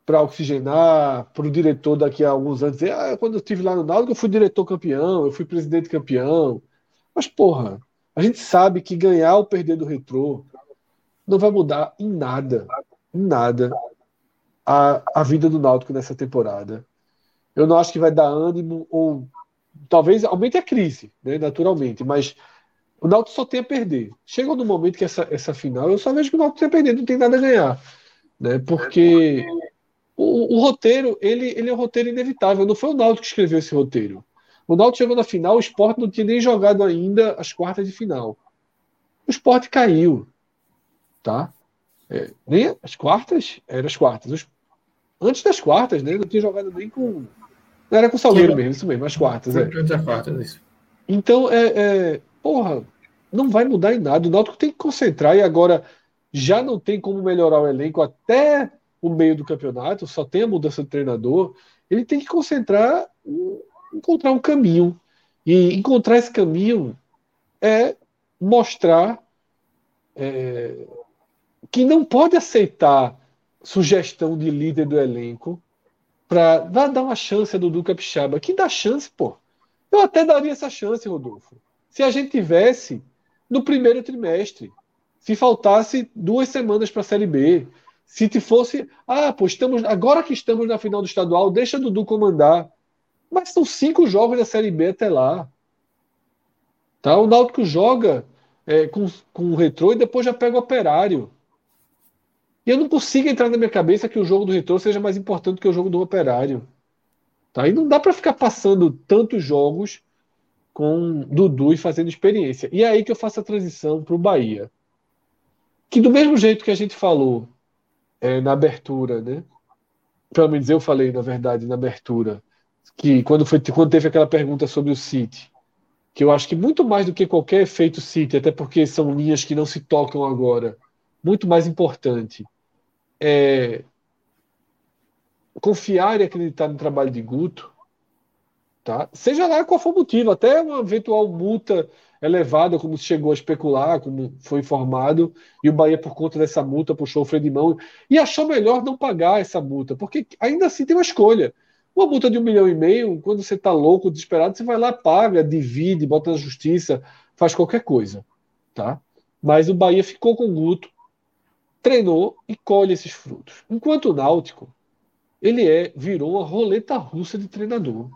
para oxigenar, para o diretor daqui a alguns anos dizer, ah, quando eu estive lá no Náutico eu fui diretor campeão, eu fui presidente campeão. Mas, porra, a gente sabe que ganhar ou perder do retrô não vai mudar em nada, em nada, a, a vida do Náutico nessa temporada. Eu não acho que vai dar ânimo ou talvez aumente a crise, né, naturalmente, mas o Náutico só tem a perder. Chegou no momento que essa, essa final, eu só vejo que o Náutico tem a perder, não tem nada a ganhar. Né? Porque o, o, roteiro, ele, ele é um roteiro inevitável. Não foi o Náutico que escreveu esse roteiro. O Náutico chegou na final, o Sport não tinha nem jogado ainda as quartas de final. O Sport caiu. Tá? É, nem as quartas, eram as quartas. Os, antes das quartas, né? Não tinha jogado nem com. Não era com o Salgueiro mesmo, isso mesmo, as quartas. É. Então, é, é, porra, não vai mudar em nada. O Náutico tem que concentrar e agora já não tem como melhorar o elenco até o meio do campeonato, só tem a mudança de treinador. Ele tem que concentrar, encontrar um caminho. E encontrar esse caminho é mostrar é, que não pode aceitar sugestão de líder do elenco para dar uma chance a Dudu Capixaba. Que dá chance, pô. Eu até daria essa chance, Rodolfo. Se a gente tivesse no primeiro trimestre, se faltasse duas semanas para a Série B, se fosse, ah, pô, estamos, agora que estamos na final do estadual, deixa Dudu comandar. Mas são cinco jogos da Série B até lá. Tá? O Náutico joga é, com, com o retrô e depois já pega o operário. E eu não consigo entrar na minha cabeça que o jogo do retrô seja mais importante que o jogo do operário. Tá? E não dá para ficar passando tantos jogos com Dudu e fazendo experiência. E é aí que eu faço a transição para o Bahia. Que do mesmo jeito que a gente falou é, na abertura, né? Pelo menos eu falei, na verdade, na abertura, que quando, foi, quando teve aquela pergunta sobre o City, que eu acho que muito mais do que qualquer efeito City, até porque são linhas que não se tocam agora, muito mais importante é confiar e acreditar no trabalho de Guto, tá? seja lá qual for o motivo, até uma eventual multa elevada, como se chegou a especular, como foi informado, e o Bahia, por conta dessa multa, puxou o freio de mão e achou melhor não pagar essa multa, porque ainda assim tem uma escolha. Uma multa de um milhão e meio, quando você está louco, desesperado, você vai lá, paga, divide, bota na justiça, faz qualquer coisa. tá? Mas o Bahia ficou com o Guto, treinou e colhe esses frutos. Enquanto o Náutico, ele é virou uma roleta russa de treinador.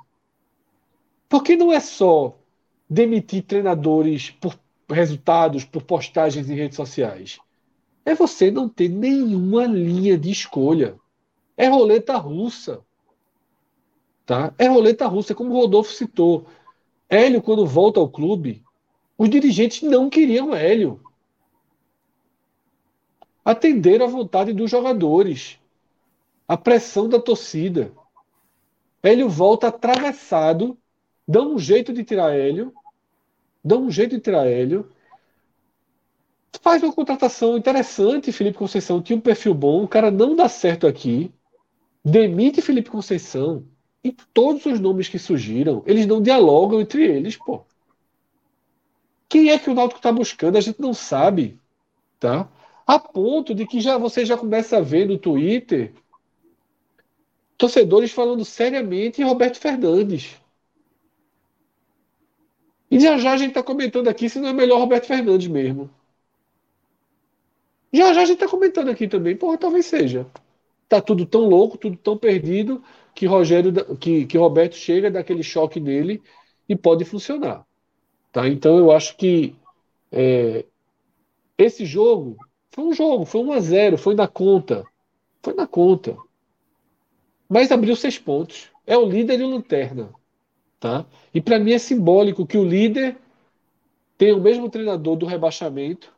Porque não é só demitir treinadores por resultados, por postagens em redes sociais. É você não ter nenhuma linha de escolha. É roleta russa. Tá? É roleta russa, como o Rodolfo citou. Hélio, quando volta ao clube, os dirigentes não queriam Hélio atender à vontade dos jogadores, a pressão da torcida. Hélio volta atravessado, dá um jeito de tirar Hélio, dá um jeito de tirar Hélio, faz uma contratação interessante, Felipe Conceição tinha um perfil bom, o cara não dá certo aqui, demite Felipe Conceição, e todos os nomes que surgiram, eles não dialogam entre eles, pô. Quem é que o Náutico está buscando? A gente não sabe, tá? A ponto de que já você já começa a ver no Twitter torcedores falando seriamente em Roberto Fernandes. E já já a gente está comentando aqui se não é melhor Roberto Fernandes mesmo. Já já a gente está comentando aqui também. Porra, talvez seja. Tá tudo tão louco, tudo tão perdido, que Rogério, que, que Roberto chega daquele choque nele e pode funcionar. Tá? Então eu acho que é, esse jogo foi um jogo, foi 1 a 0 foi na conta. Foi na conta. Mas abriu seis pontos. É o líder e o lanterna. Tá? E para mim é simbólico que o líder tenha o mesmo treinador do rebaixamento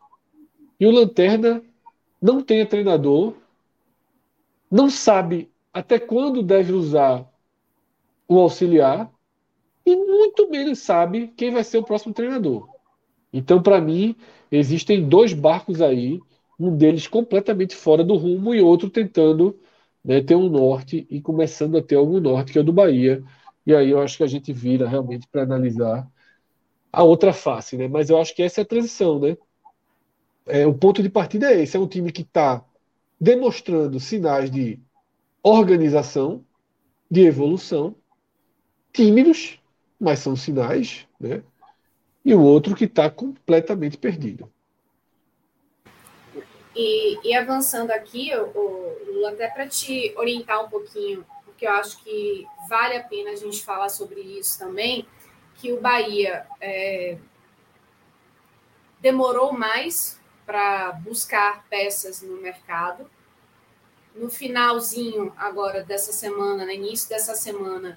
e o lanterna não tenha treinador, não sabe até quando deve usar o auxiliar e muito menos sabe quem vai ser o próximo treinador. Então, para mim, existem dois barcos aí um deles completamente fora do rumo e outro tentando né, ter um norte e começando a ter algum norte, que é o do Bahia. E aí eu acho que a gente vira realmente para analisar a outra face, né? Mas eu acho que essa é a transição, né? É, o ponto de partida é esse: é um time que está demonstrando sinais de organização, de evolução, tímidos, mas são sinais, né? E o outro que está completamente perdido. E, e avançando aqui, o, Lula, até para te orientar um pouquinho, porque eu acho que vale a pena a gente falar sobre isso também, que o Bahia é, demorou mais para buscar peças no mercado. No finalzinho agora dessa semana, no início dessa semana,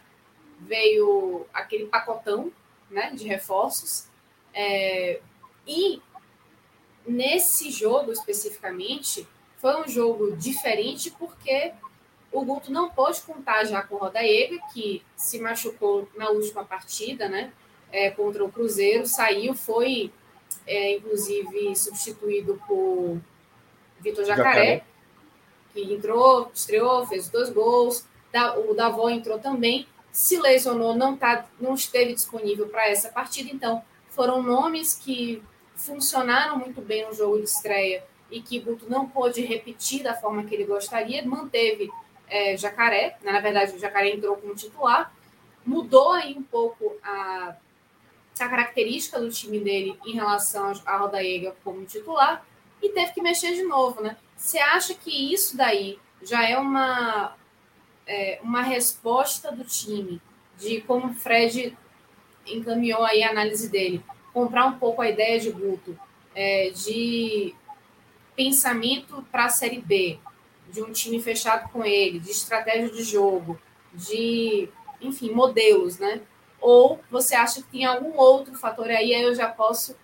veio aquele pacotão né, de reforços. É, e nesse jogo especificamente, foi um jogo diferente porque o Guto não pôde contar já com o Rodaega, que se machucou na última partida, né? É, contra o Cruzeiro, saiu, foi é, inclusive substituído por Vitor Jacaré, Jacaré, que entrou, estreou, fez dois gols. O Davó entrou também, se lesionou, não, tá, não esteve disponível para essa partida, então foram nomes que funcionaram muito bem no jogo de estreia e que Guto não pôde repetir da forma que ele gostaria, manteve é, Jacaré, né? na verdade o Jacaré entrou como titular, mudou aí um pouco a, a característica do time dele em relação a Rodaega como titular e teve que mexer de novo, né? Você acha que isso daí já é uma, é, uma resposta do time de como o Fred encaminhou aí a análise dele, comprar um pouco a ideia de Guto, é, de pensamento para a Série B, de um time fechado com ele, de estratégia de jogo, de, enfim, modelos, né? Ou você acha que tem algum outro fator aí, aí eu já posso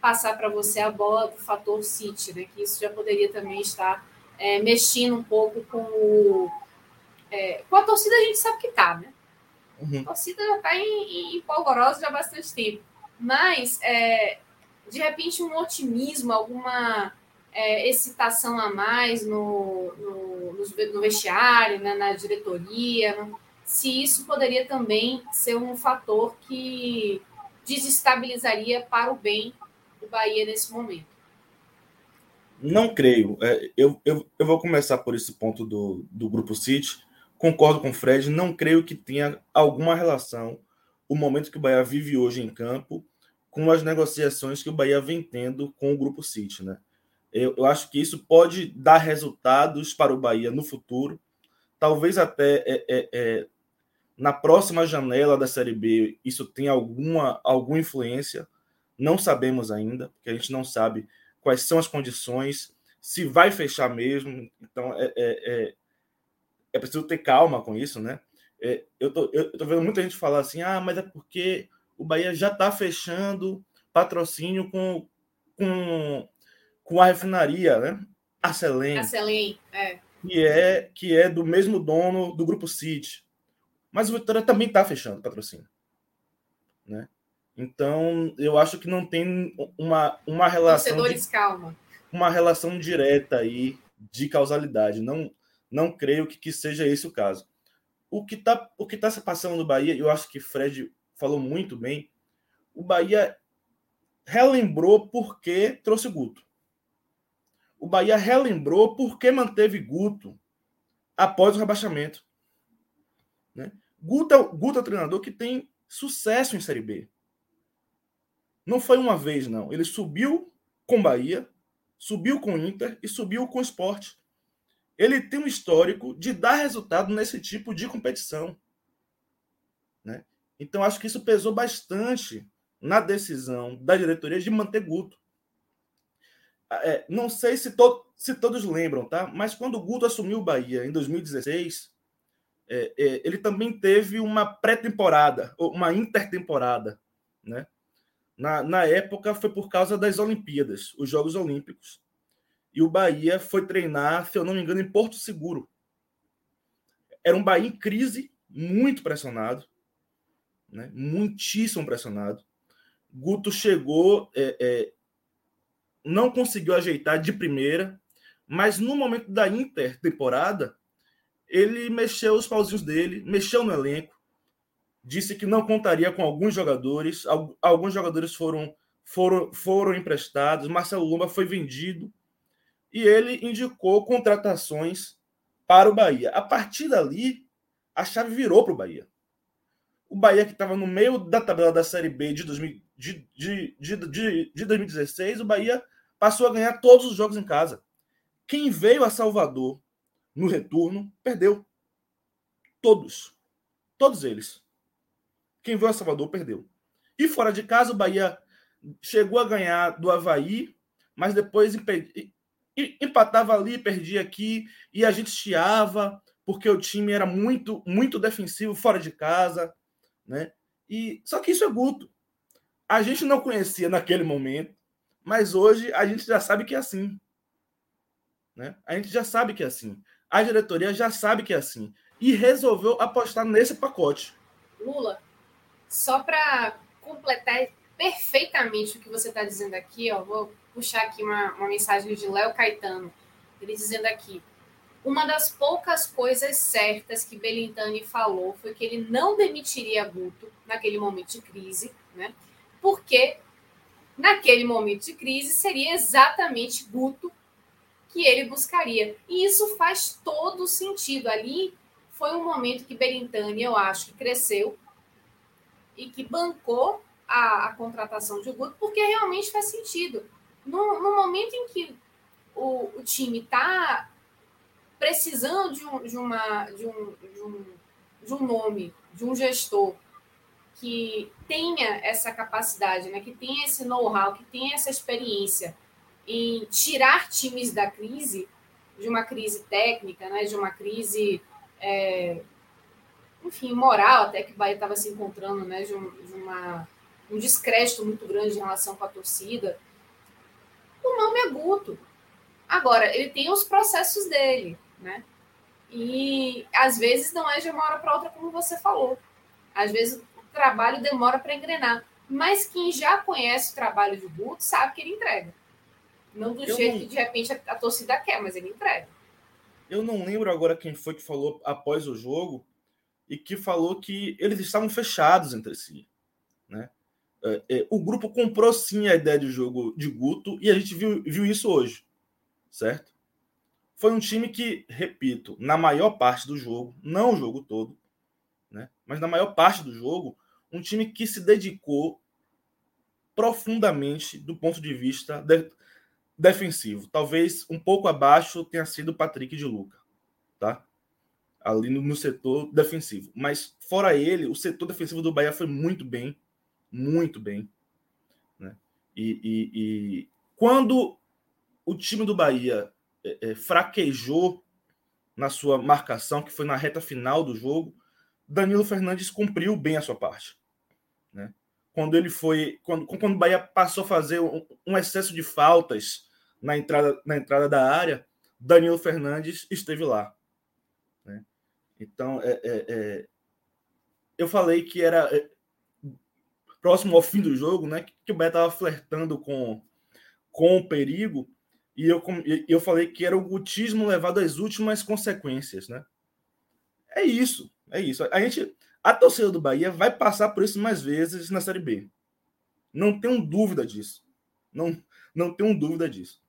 passar para você a bola do fator City, né? Que isso já poderia também estar é, mexendo um pouco com o. É, com a torcida a gente sabe que tá, né? Uhum. A torcida já está em, em polvorosa já há bastante tempo. Mas, é, de repente, um otimismo, alguma é, excitação a mais no, no, no vestiário, né, na diretoria, se isso poderia também ser um fator que desestabilizaria para o bem do Bahia nesse momento. Não creio. É, eu, eu, eu vou começar por esse ponto do, do Grupo City. Concordo com o Fred, não creio que tenha alguma relação o momento que o Bahia vive hoje em campo com as negociações que o Bahia vem tendo com o Grupo City, né? Eu, eu, acho que isso pode dar resultados para o Bahia no futuro, talvez até é, é, é, na próxima janela da Série B isso tenha alguma, alguma influência. Não sabemos ainda, porque a gente não sabe quais são as condições, se vai fechar mesmo. Então é, é, é, é preciso ter calma com isso, né? É, eu, tô, eu tô vendo muita gente falar assim: ah, mas é porque o Bahia já está fechando patrocínio com, com com a refinaria, né? A Selem. A Selem, é. Que é, que é do mesmo dono do Grupo City. Mas o Vitória também está fechando patrocínio. Né? Então, eu acho que não tem uma, uma relação. Torcedores, de, calma. Uma relação direta aí de causalidade. Não, não creio que, que seja esse o caso. O que está tá se passando no Bahia, eu acho que Fred falou muito bem. O Bahia relembrou por que trouxe o Guto o Bahia relembrou por que manteve Guto após o rebaixamento. Né? Guto, é, Guto é o treinador que tem sucesso em Série B. Não foi uma vez, não. Ele subiu com Bahia, subiu com Inter e subiu com Esporte. Ele tem um histórico de dar resultado nesse tipo de competição. Né? Então, acho que isso pesou bastante na decisão da diretoria de manter Guto. É, não sei se, to, se todos lembram, tá? Mas quando o Guto assumiu o Bahia em 2016, é, é, ele também teve uma pré-temporada, uma intertemporada, né? Na, na época foi por causa das Olimpíadas, os Jogos Olímpicos. E o Bahia foi treinar, se eu não me engano, em Porto Seguro. Era um Bahia em crise, muito pressionado, né? muitíssimo pressionado. Guto chegou é, é, não conseguiu ajeitar de primeira, mas no momento da intertemporada, ele mexeu os pauzinhos dele, mexeu no elenco, disse que não contaria com alguns jogadores, alguns jogadores foram, foram, foram emprestados, Marcelo Lomba foi vendido e ele indicou contratações para o Bahia. A partir dali, a chave virou para o Bahia. O Bahia, que estava no meio da tabela da Série B de, 2000, de, de, de, de 2016, o Bahia passou a ganhar todos os jogos em casa. Quem veio a Salvador no retorno perdeu. Todos. Todos eles. Quem veio a Salvador perdeu. E fora de casa, o Bahia chegou a ganhar do Havaí, mas depois empatava ali, perdia aqui, e a gente chiava, porque o time era muito, muito defensivo fora de casa. Né? E Só que isso é Guto. A gente não conhecia naquele momento mas hoje a gente já sabe que é assim. Né? A gente já sabe que é assim. A diretoria já sabe que é assim. E resolveu apostar nesse pacote. Lula, só para completar perfeitamente o que você está dizendo aqui, ó, vou puxar aqui uma, uma mensagem de Léo Caetano. Ele dizendo aqui: uma das poucas coisas certas que Belintani falou foi que ele não demitiria Guto naquele momento de crise, né? Porque naquele momento de crise, seria exatamente Guto que ele buscaria. E isso faz todo sentido. Ali foi um momento que Berintani, eu acho, que cresceu e que bancou a, a contratação de Guto, porque realmente faz sentido. No, no momento em que o, o time está precisando de um, de, uma, de, um, de, um, de um nome, de um gestor que tenha essa capacidade, né, que tenha esse know-how, que tenha essa experiência em tirar times da crise, de uma crise técnica, né, de uma crise, é, enfim, moral, até que o Bahia estava se encontrando, né, de, um, de uma, um descrédito muito grande em relação com a torcida. O nome é Guto. Agora, ele tem os processos dele, né? E às vezes não é de uma hora para outra, como você falou. Às vezes trabalho demora para engrenar. Mas quem já conhece o trabalho de Guto sabe que ele entrega. Não do eu jeito não... que de repente a, a torcida quer, mas ele entrega. Eu não lembro agora quem foi que falou após o jogo e que falou que eles estavam fechados entre si. Né? É, é, o grupo comprou sim a ideia de jogo de Guto e a gente viu, viu isso hoje, certo? Foi um time que, repito, na maior parte do jogo, não o jogo todo, né? mas na maior parte do jogo, um time que se dedicou profundamente do ponto de vista de, defensivo. Talvez um pouco abaixo tenha sido o Patrick de Luca, tá? Ali no, no, setor defensivo. Mas fora ele, o setor defensivo do Bahia foi muito bem, muito bem. Né? E, e, e quando o time do Bahia é, é, fraquejou na sua marcação, que foi na reta final do jogo, Danilo Fernandes cumpriu bem a sua parte. Né? Quando ele foi. Quando, quando o Bahia passou a fazer um, um excesso de faltas na entrada, na entrada da área, Danilo Fernandes esteve lá. Né? Então, é, é, é eu falei que era é, próximo ao fim do jogo, né? Que o Bahia estava flertando com, com o perigo e eu, eu falei que era o gutismo levado às últimas consequências, né? É isso, é isso. A gente, a torcida do Bahia vai passar por isso mais vezes na Série B. Não tenho dúvida disso. Não, não tenho dúvida disso.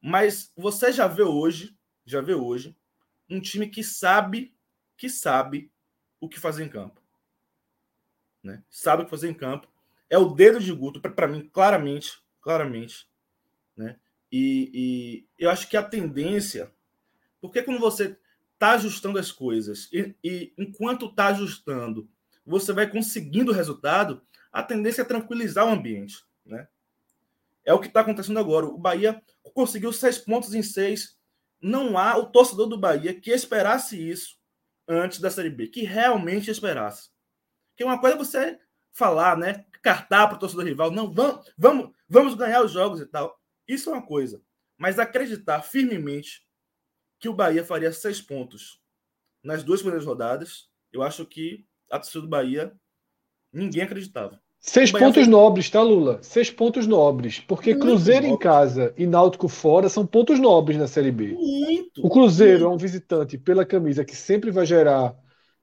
Mas você já vê hoje, já vê hoje, um time que sabe, que sabe o que fazer em campo. Né? Sabe o que fazer em campo. É o dedo de Guto, para mim, claramente, claramente, né? E, e, eu acho que a tendência, porque quando você está ajustando as coisas e, e enquanto está ajustando, você vai conseguindo o resultado, a tendência é tranquilizar o ambiente, né? É o que está acontecendo agora. O Bahia conseguiu seis pontos em seis. Não há o torcedor do Bahia que esperasse isso antes da Série B, que realmente esperasse. Que uma coisa é você falar, né? Cartar para o torcedor rival, não, vamos, vamos, vamos ganhar os jogos e tal. Isso é uma coisa. Mas acreditar firmemente que o Bahia faria seis pontos nas duas primeiras rodadas, eu acho que a torcida do Bahia ninguém acreditava. Seis pontos foi... nobres, tá, Lula? Seis pontos nobres. Porque muito Cruzeiro em casa e Náutico fora são pontos nobres na Série B. Muito, o Cruzeiro muito. é um visitante pela camisa que sempre vai gerar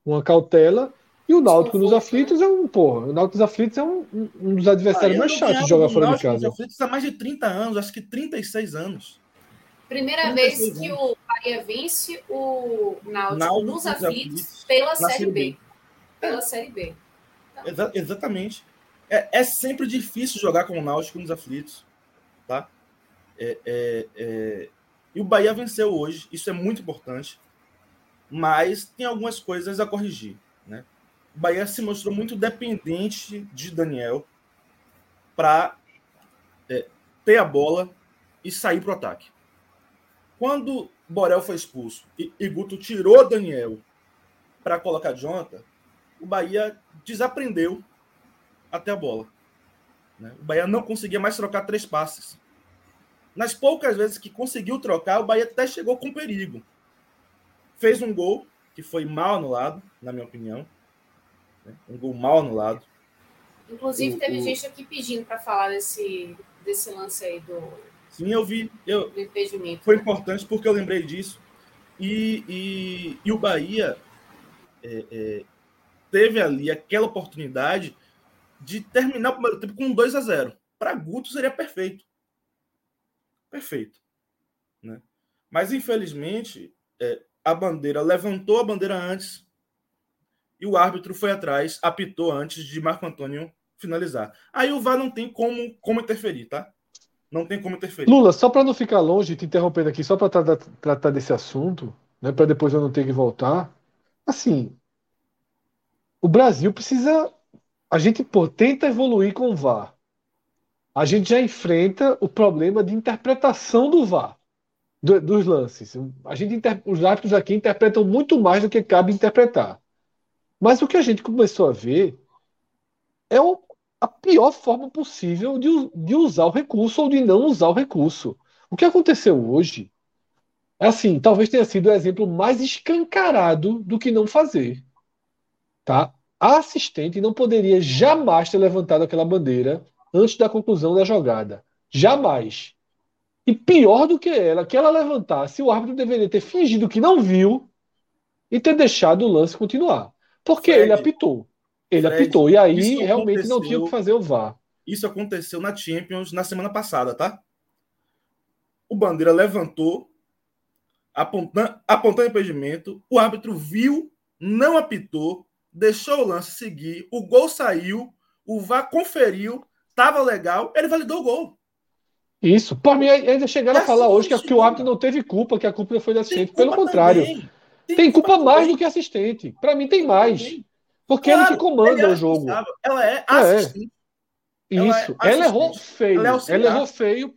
uma cautela. E o Náutico nos aflitos é um, porra, o Náutico nos aflitos é um, um dos adversários mais chatos de jogar fora de casa. Nos aflitos há mais de 30 anos, acho que 36 anos. Primeira vez que anos. o Bahia vence o Náutico, Náutico nos aflitos, pela Série, B. B. Pela é. Série B. Exa exatamente. É, é, sempre difícil jogar com o Náutico nos aflitos, tá? É, é, é, e o Bahia venceu hoje, isso é muito importante, mas tem algumas coisas a corrigir, né? o Bahia se mostrou muito dependente de Daniel para é, ter a bola e sair para o ataque. Quando Borel foi expulso e, e Guto tirou Daniel para colocar Jonathan, o Bahia desaprendeu até a bola. Né? O Bahia não conseguia mais trocar três passes. Nas poucas vezes que conseguiu trocar, o Bahia até chegou com perigo. Fez um gol que foi mal anulado, na minha opinião. Né? Um gol mal anulado. Inclusive, o, teve o... gente aqui pedindo para falar desse, desse lance aí do. Sim, eu vi. Eu. Foi né? importante porque eu lembrei disso. E, e, e o Bahia é, é, teve ali aquela oportunidade de terminar o primeiro tempo com 2 a 0 Para Guto seria perfeito. Perfeito. Né? Mas, infelizmente, é, a bandeira levantou a bandeira antes e o árbitro foi atrás, apitou antes de Marco Antônio finalizar. Aí o VAR não tem como, como interferir, tá? Não tem como interferir. Lula, só para não ficar longe, te interrompendo aqui, só para tratar, tratar desse assunto, né, para depois eu não ter que voltar. Assim, o Brasil precisa. A gente pô, tenta evoluir com o VAR. A gente já enfrenta o problema de interpretação do VAR, do, dos lances. A gente, os árbitros aqui interpretam muito mais do que cabe interpretar. Mas o que a gente começou a ver é o, a pior forma possível de, de usar o recurso ou de não usar o recurso. O que aconteceu hoje é assim, talvez tenha sido o exemplo mais escancarado do que não fazer. Tá? A assistente não poderia jamais ter levantado aquela bandeira antes da conclusão da jogada. Jamais. E pior do que ela, que ela levantasse, o árbitro deveria ter fingido que não viu e ter deixado o lance continuar. Porque Fred, ele apitou. Ele Fred, apitou. E aí realmente não tinha o que fazer o VAR. Isso aconteceu na Champions na semana passada, tá? O Bandeira levantou, apontando, apontando impedimento, o árbitro viu, não apitou, deixou o lance seguir, o gol saiu, o VAR conferiu, tava legal, ele validou o gol. Isso. Por mim, ainda chegaram é a falar hoje que, que, o árbitro não teve culpa, que a culpa foi da assistente. Pelo contrário. Tem, tem culpa, culpa mais do que assistente. Para mim, tem mais. Também. Porque claro, ele que comanda ele é o jogo. Ela é, é. assistente. É. Isso. Ela, é ela errou feio. Ela, ela, errou feio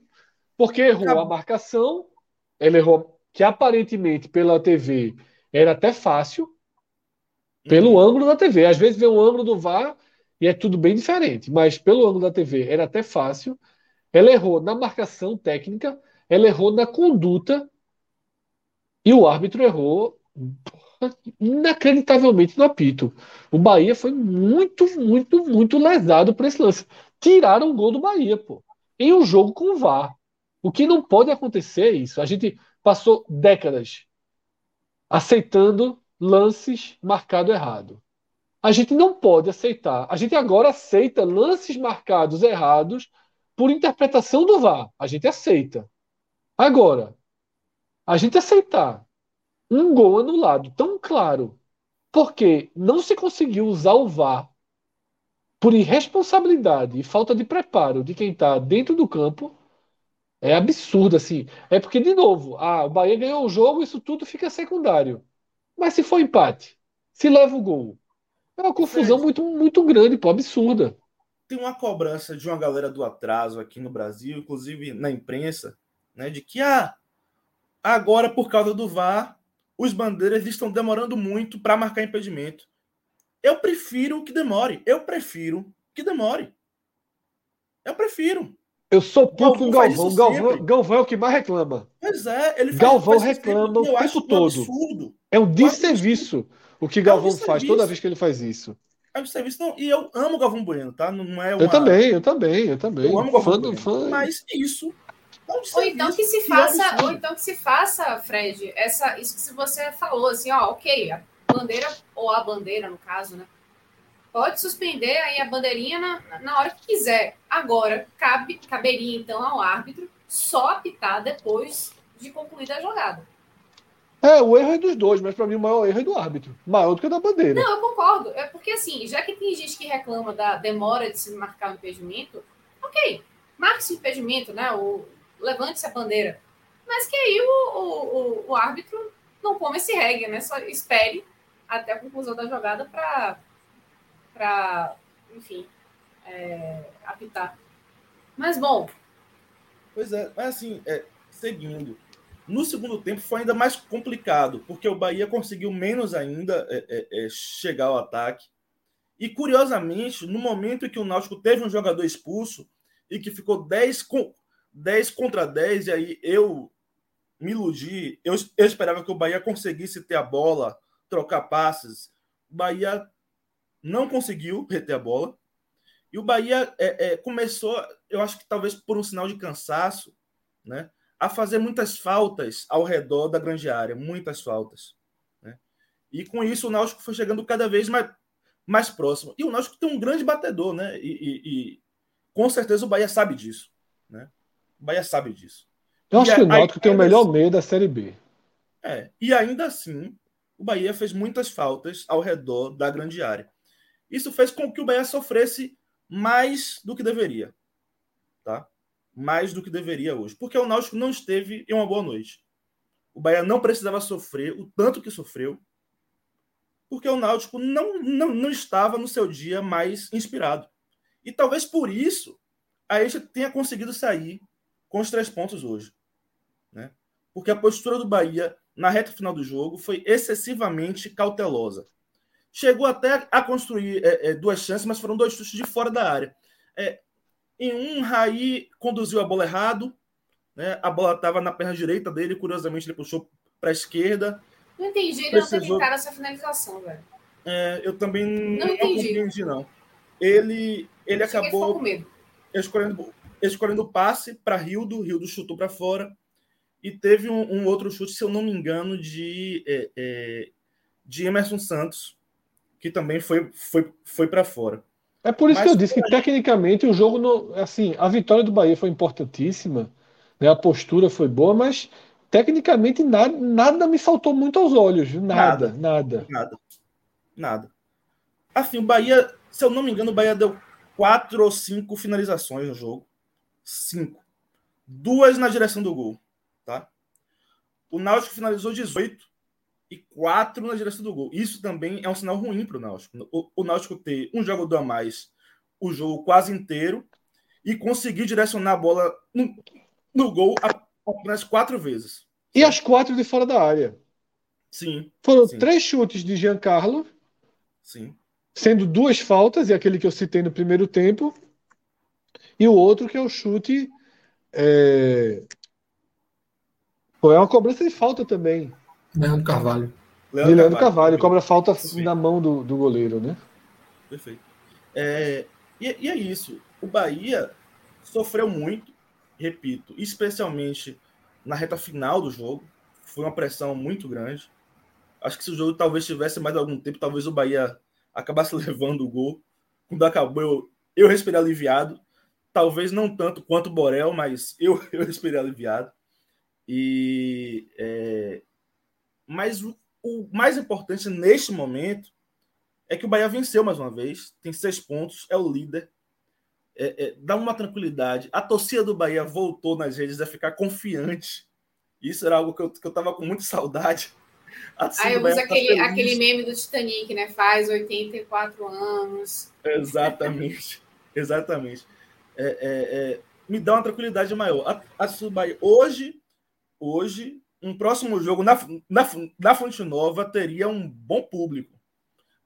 porque errou Acabou. a marcação. Ela errou que aparentemente pela TV era até fácil. Pelo uhum. ângulo da TV. Às vezes vê um ângulo do VAR e é tudo bem diferente. Mas pelo ângulo da TV era até fácil. Ela errou na marcação técnica, ela errou na conduta e o árbitro errou inacreditavelmente no apito. O Bahia foi muito, muito, muito lesado por esse lance. Tiraram o gol do Bahia, pô. Em um jogo com o VAR. O que não pode acontecer é isso. A gente passou décadas aceitando lances marcado errado. A gente não pode aceitar. A gente agora aceita lances marcados errados por interpretação do VAR. A gente aceita. Agora, a gente aceitar um gol anulado tão claro porque não se conseguiu usar o VAR por irresponsabilidade e falta de preparo de quem está dentro do campo é absurdo assim. É porque de novo, ah, o Bahia ganhou o jogo, isso tudo fica secundário. Mas se for empate, se leva o gol, é uma confusão muito, muito grande, pô, absurda. Tem uma cobrança de uma galera do atraso aqui no Brasil, inclusive na imprensa, né, de que ah, agora por causa do VAR, os bandeiras estão demorando muito para marcar impedimento. Eu prefiro que demore. Eu prefiro que demore. Eu prefiro. Eu sou puto com o Galvão. Galvão, Galvão é o que mais reclama. Pois é, ele faz, Galvão reclama o tempo todo. Absurdo. É um desserviço o que Galvão é um faz toda vez que ele faz isso. É um serviço, não, e eu amo Galvão Bueno, tá? Não é uma... Eu também, eu também, eu também. Eu amo Galvão fã bueno, fã... Mas isso ou então que se faça, ou então que se faça, Fred, essa, isso que você falou, assim, ó, ok, a bandeira, ou a bandeira, no caso, né? Pode suspender aí a bandeirinha na, na hora que quiser. Agora, cabe, caberia então ao árbitro só apitar depois de concluída a jogada. É, o erro é dos dois, mas para mim o maior erro é do árbitro. Maior do que da bandeira. Não, eu concordo. É porque assim, já que tem gente que reclama da demora de se marcar o impedimento, ok, marque-se o impedimento, né? O, levante-se a bandeira. Mas que aí o, o, o, árbitro não come esse reggae, né? Só espere até a conclusão da jogada para, enfim, é, apitar. Mas bom. Pois é, mas assim, é, seguindo. No segundo tempo foi ainda mais complicado, porque o Bahia conseguiu menos ainda é, é, é chegar ao ataque. E curiosamente, no momento em que o Náutico teve um jogador expulso e que ficou 10 com 10 contra 10, e aí eu me iludi. Eu, eu esperava que o Bahia conseguisse ter a bola, trocar passes. O Bahia não conseguiu reter a bola. E o Bahia é, é, começou, eu acho que talvez por um sinal de cansaço, né, a fazer muitas faltas ao redor da grande área, muitas faltas. Né? E com isso o Náutico foi chegando cada vez mais, mais próximo. E o Náutico tem um grande batedor, né? E, e, e com certeza o Bahia sabe disso. Né? O Bahia sabe disso. Eu acho e que o Náutico tem o melhor assim, meio da Série B. É, e ainda assim, o Bahia fez muitas faltas ao redor da grande área. Isso fez com que o Bahia sofresse mais do que deveria. Tá? Mais do que deveria hoje. Porque o Náutico não esteve em uma boa noite. O Bahia não precisava sofrer o tanto que sofreu, porque o Náutico não, não, não estava no seu dia mais inspirado. E talvez por isso a gente tenha conseguido sair com os três pontos hoje. Né? Porque a postura do Bahia na reta final do jogo foi excessivamente cautelosa. Chegou até a construir é, é, duas chances, mas foram dois chutes de fora da área. É, em um, Raí conduziu a bola errado, né? a bola estava na perna direita dele, curiosamente ele puxou para a esquerda. Não entendi, ele Precisou... não teve essa finalização, velho. É, eu também não, não compreendi, não. Ele, ele acabou escolhendo, escolhendo o passe para Rildo, Rildo chutou para fora. E teve um, um, outro chute, se eu não me engano, de, é, é, de Emerson Santos, que também foi, foi, foi para fora. É por isso Mas, que eu disse que tecnicamente o jogo não, assim, a vitória do Bahia foi importantíssima, né? A postura foi boa, mas tecnicamente nada, nada me saltou muito aos olhos, nada, nada, nada. Nada. Nada. Assim, o Bahia, se eu não me engano, o Bahia deu quatro ou cinco finalizações no jogo. Cinco. Duas na direção do gol. Tá? O Náutico finalizou 18 e 4 na direção do gol. Isso também é um sinal ruim para o Náutico. O Náutico ter um jogador a mais o jogo quase inteiro e conseguir direcionar a bola no, no gol apenas quatro vezes. E as quatro de fora da área. Sim. Foram sim. três chutes de Giancarlo. Sim. Sendo duas faltas, e aquele que eu citei no primeiro tempo. E o outro que é o chute é, Pô, é uma cobrança de falta também. Leandro Carvalho. Leandro, Leandro Carvalho, Carvalho cobra falta Sim. na mão do, do goleiro, né? Perfeito. É, e, e é isso. O Bahia sofreu muito, repito, especialmente na reta final do jogo. Foi uma pressão muito grande. Acho que se o jogo talvez tivesse mais algum tempo, talvez o Bahia acabasse (laughs) levando o gol. Quando acabou, eu, eu respirei aliviado. Talvez não tanto quanto o Borel, mas eu, (laughs) eu respirei aliviado. E, é, mas o, o, mais importante neste momento é que o Bahia venceu mais uma vez, tem seis pontos, é o líder, é, é, dá uma tranquilidade. A torcida do Bahia voltou nas redes a ficar confiante. Isso era algo que eu, que eu tava com muita saudade. Aí usa tá aquele, tá aquele meme do Titanic, né? Faz 84 anos. Exatamente. (laughs) Exatamente. É, é, é, me dá uma tranquilidade maior. A, a Bahia, hoje hoje, um próximo jogo na, na, na Fonte Nova teria um bom público.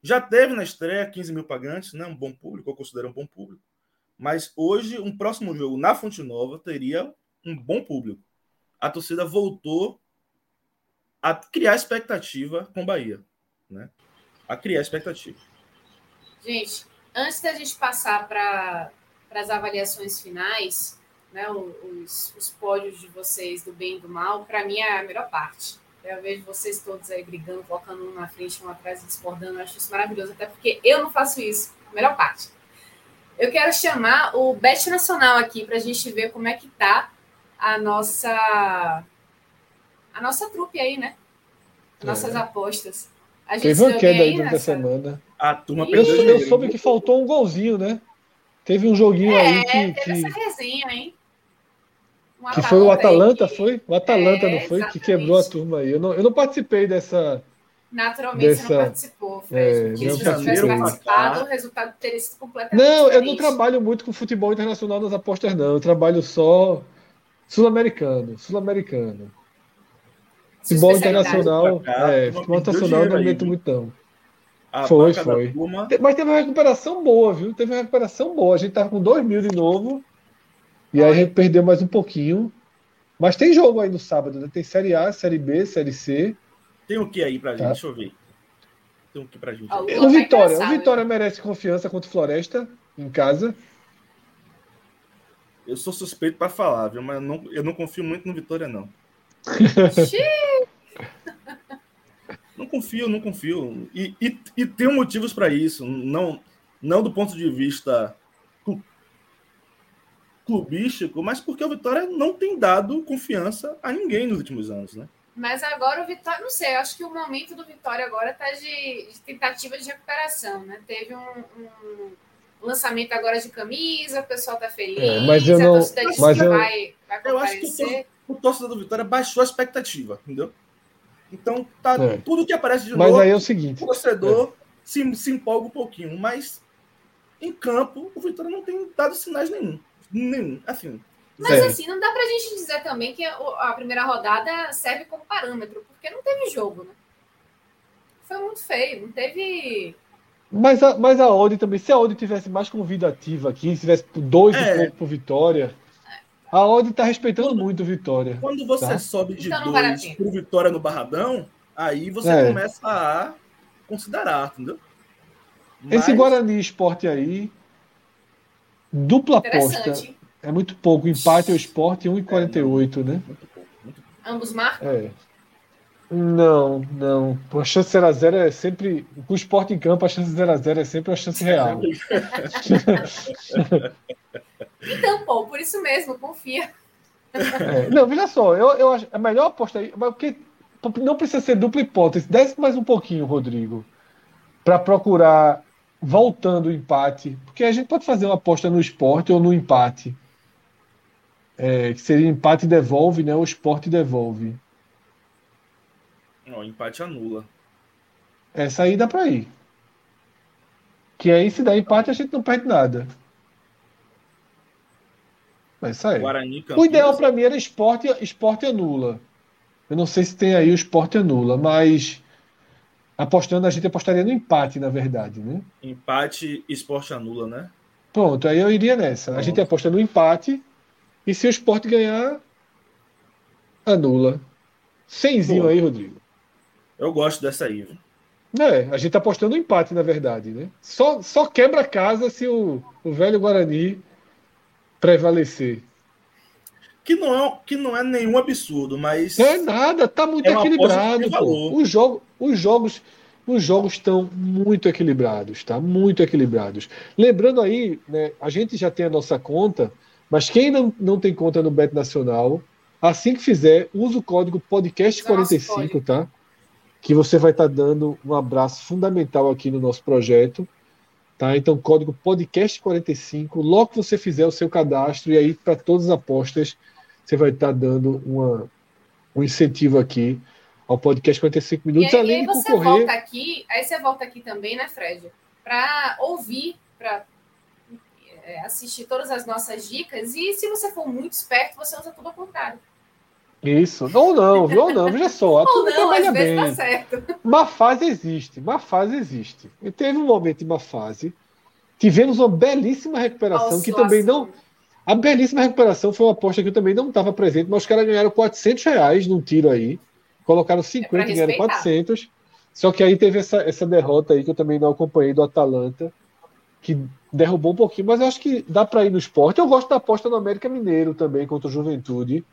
Já teve na estreia 15 mil pagantes, né? um bom público, eu considero um bom público. Mas hoje, um próximo jogo na Fonte Nova teria um bom público. A torcida voltou a criar expectativa com Bahia. Né? A criar expectativa. Gente, antes da gente passar para as avaliações finais, né, os, os pódios de vocês do bem e do mal, para mim é a melhor parte. Eu vejo vocês todos aí brigando, colocando um na frente, um atrás, discordando. Eu acho isso maravilhoso, até porque eu não faço isso. Melhor parte. Eu quero chamar o Bet Nacional aqui para a gente ver como é que tá a nossa a nossa trupe aí, né? Nossas é. apostas. A gente Teve uma queda aí durante a semana. A turma eu, eu soube que faltou um golzinho, né? Teve um joguinho é, aí que. Teve que... essa resenha, hein? Um que foi o Atalanta, aí. foi? O Atalanta, é, não foi? Exatamente. Que quebrou a turma aí. Eu não, eu não participei dessa. Naturalmente dessa... você não participou, Fred. É, se você tivesse participado, o resultado teria sido completamente Não, diferente. eu não trabalho muito com futebol internacional nas apostas, não. Eu trabalho só sul-americano. Sul-americano. Futebol internacional. Cá, é, futebol internacional não aguento muito, não. A foi, foi. Mas teve uma recuperação boa, viu? Teve uma recuperação boa. A gente tava com 2 mil de novo. E aí a gente perdeu mais um pouquinho. Mas tem jogo aí no sábado, né? Tem Série A, Série B, Série C. Tem o que aí pra gente? Tá. Deixa eu ver. Tem o que pra gente? o Vitória. O Vitória merece confiança contra o Floresta em casa. Eu sou suspeito para falar, viu? Mas eu não, eu não confio muito no Vitória, não. Não confio, não confio. E, e, e tenho motivos para isso. Não, não do ponto de vista clubístico, mas porque o Vitória não tem dado confiança a ninguém nos últimos anos, né? Mas agora o Vitória, não sei, acho que o momento do Vitória agora está de, de, tentativa de recuperação, né? Teve um, um, lançamento agora de camisa, o pessoal tá feliz, é, mas eu não, mas eu, vai, vai Eu acho que o, o torcedor do Vitória baixou a expectativa, entendeu? Então, tá, é. tudo que aparece de mas novo, aí é o seguinte, o torcedor é. se, se empolga um pouquinho, mas em campo, o Vitória não tem dado sinais nenhum. Nenhum, assim. Mas é. assim, não dá pra gente dizer também que a primeira rodada serve como parâmetro, porque não teve jogo, né? Foi muito feio, não teve. Mas a, mas a Audi também, se a Audi tivesse mais convidativa aqui, se tivesse dois é. e pouco por Vitória, a Audi tá respeitando quando, muito Vitória. Quando você tá? sobe de então, dois por Vitória no Barradão, aí você é. começa a considerar, entendeu? Mas... Esse Guarani Esporte aí, dupla aposta. É muito pouco. Empate é o esporte 1,48, né? Ambos marcam? É. Não, não. A chance 0x0 é sempre. Com o esporte em campo, a chance 0x0 é sempre uma chance real. então, pô, por isso mesmo, confia. É, não, veja só, eu, eu acho a melhor aposta aí, porque não precisa ser dupla hipótese. Desce mais um pouquinho, Rodrigo, para procurar voltando o empate, porque a gente pode fazer uma aposta no esporte ou no empate. É, que seria empate devolve, né? O esporte devolve. Não, empate anula. Essa aí dá para ir. Que aí, se der empate, a gente não perde nada. Mas isso aí. Guarani, o ideal para mim era esporte, esporte anula. Eu não sei se tem aí o esporte anula, mas apostando, a gente apostaria no empate, na verdade, né? Empate, esporte anula, né? Pronto, aí eu iria nessa. Pronto. A gente aposta no empate e se o esporte ganhar, anula. Cenzinho aí, Rodrigo. Eu gosto dessa aí. Viu? É, a gente tá apostando no empate, na verdade, né? Só, só quebra casa se o, o velho Guarani prevalecer. Que não, é, que não é nenhum absurdo, mas. Não é nada, tá muito é equilibrado. Os, jogo, os jogos os jogos estão muito equilibrados, tá? Muito equilibrados. Lembrando aí, né, a gente já tem a nossa conta mas quem não, não tem conta no Bet Nacional, assim que fizer, usa o código podcast45, tá? Que você vai estar tá dando um abraço fundamental aqui no nosso projeto. Tá? Então, código podcast45. Logo que você fizer o seu cadastro, e aí, para todas as apostas, você vai estar tá dando uma, um incentivo aqui ao podcast 45 minutos. E aí, além aí você concorrer... volta aqui, aí você volta aqui também, né, Fred? Para ouvir, para é, assistir todas as nossas dicas e se você for muito esperto, você usa tudo ao contrário. Isso. Ou não, viu? (laughs) Ou não, veja só. Ou não, às vezes tá certo. Uma fase existe, uma fase existe. E teve um momento de uma fase. Tivemos uma belíssima recuperação que também não. A belíssima recuperação foi uma aposta que eu também não estava presente, mas os caras ganharam 400 reais num tiro aí. Colocaram 50 é e ganharam 400. Só que aí teve essa, essa derrota aí que eu também não acompanhei do Atalanta que derrubou um pouquinho, mas eu acho que dá para ir no esporte. Eu gosto da aposta no América Mineiro também contra o Juventude.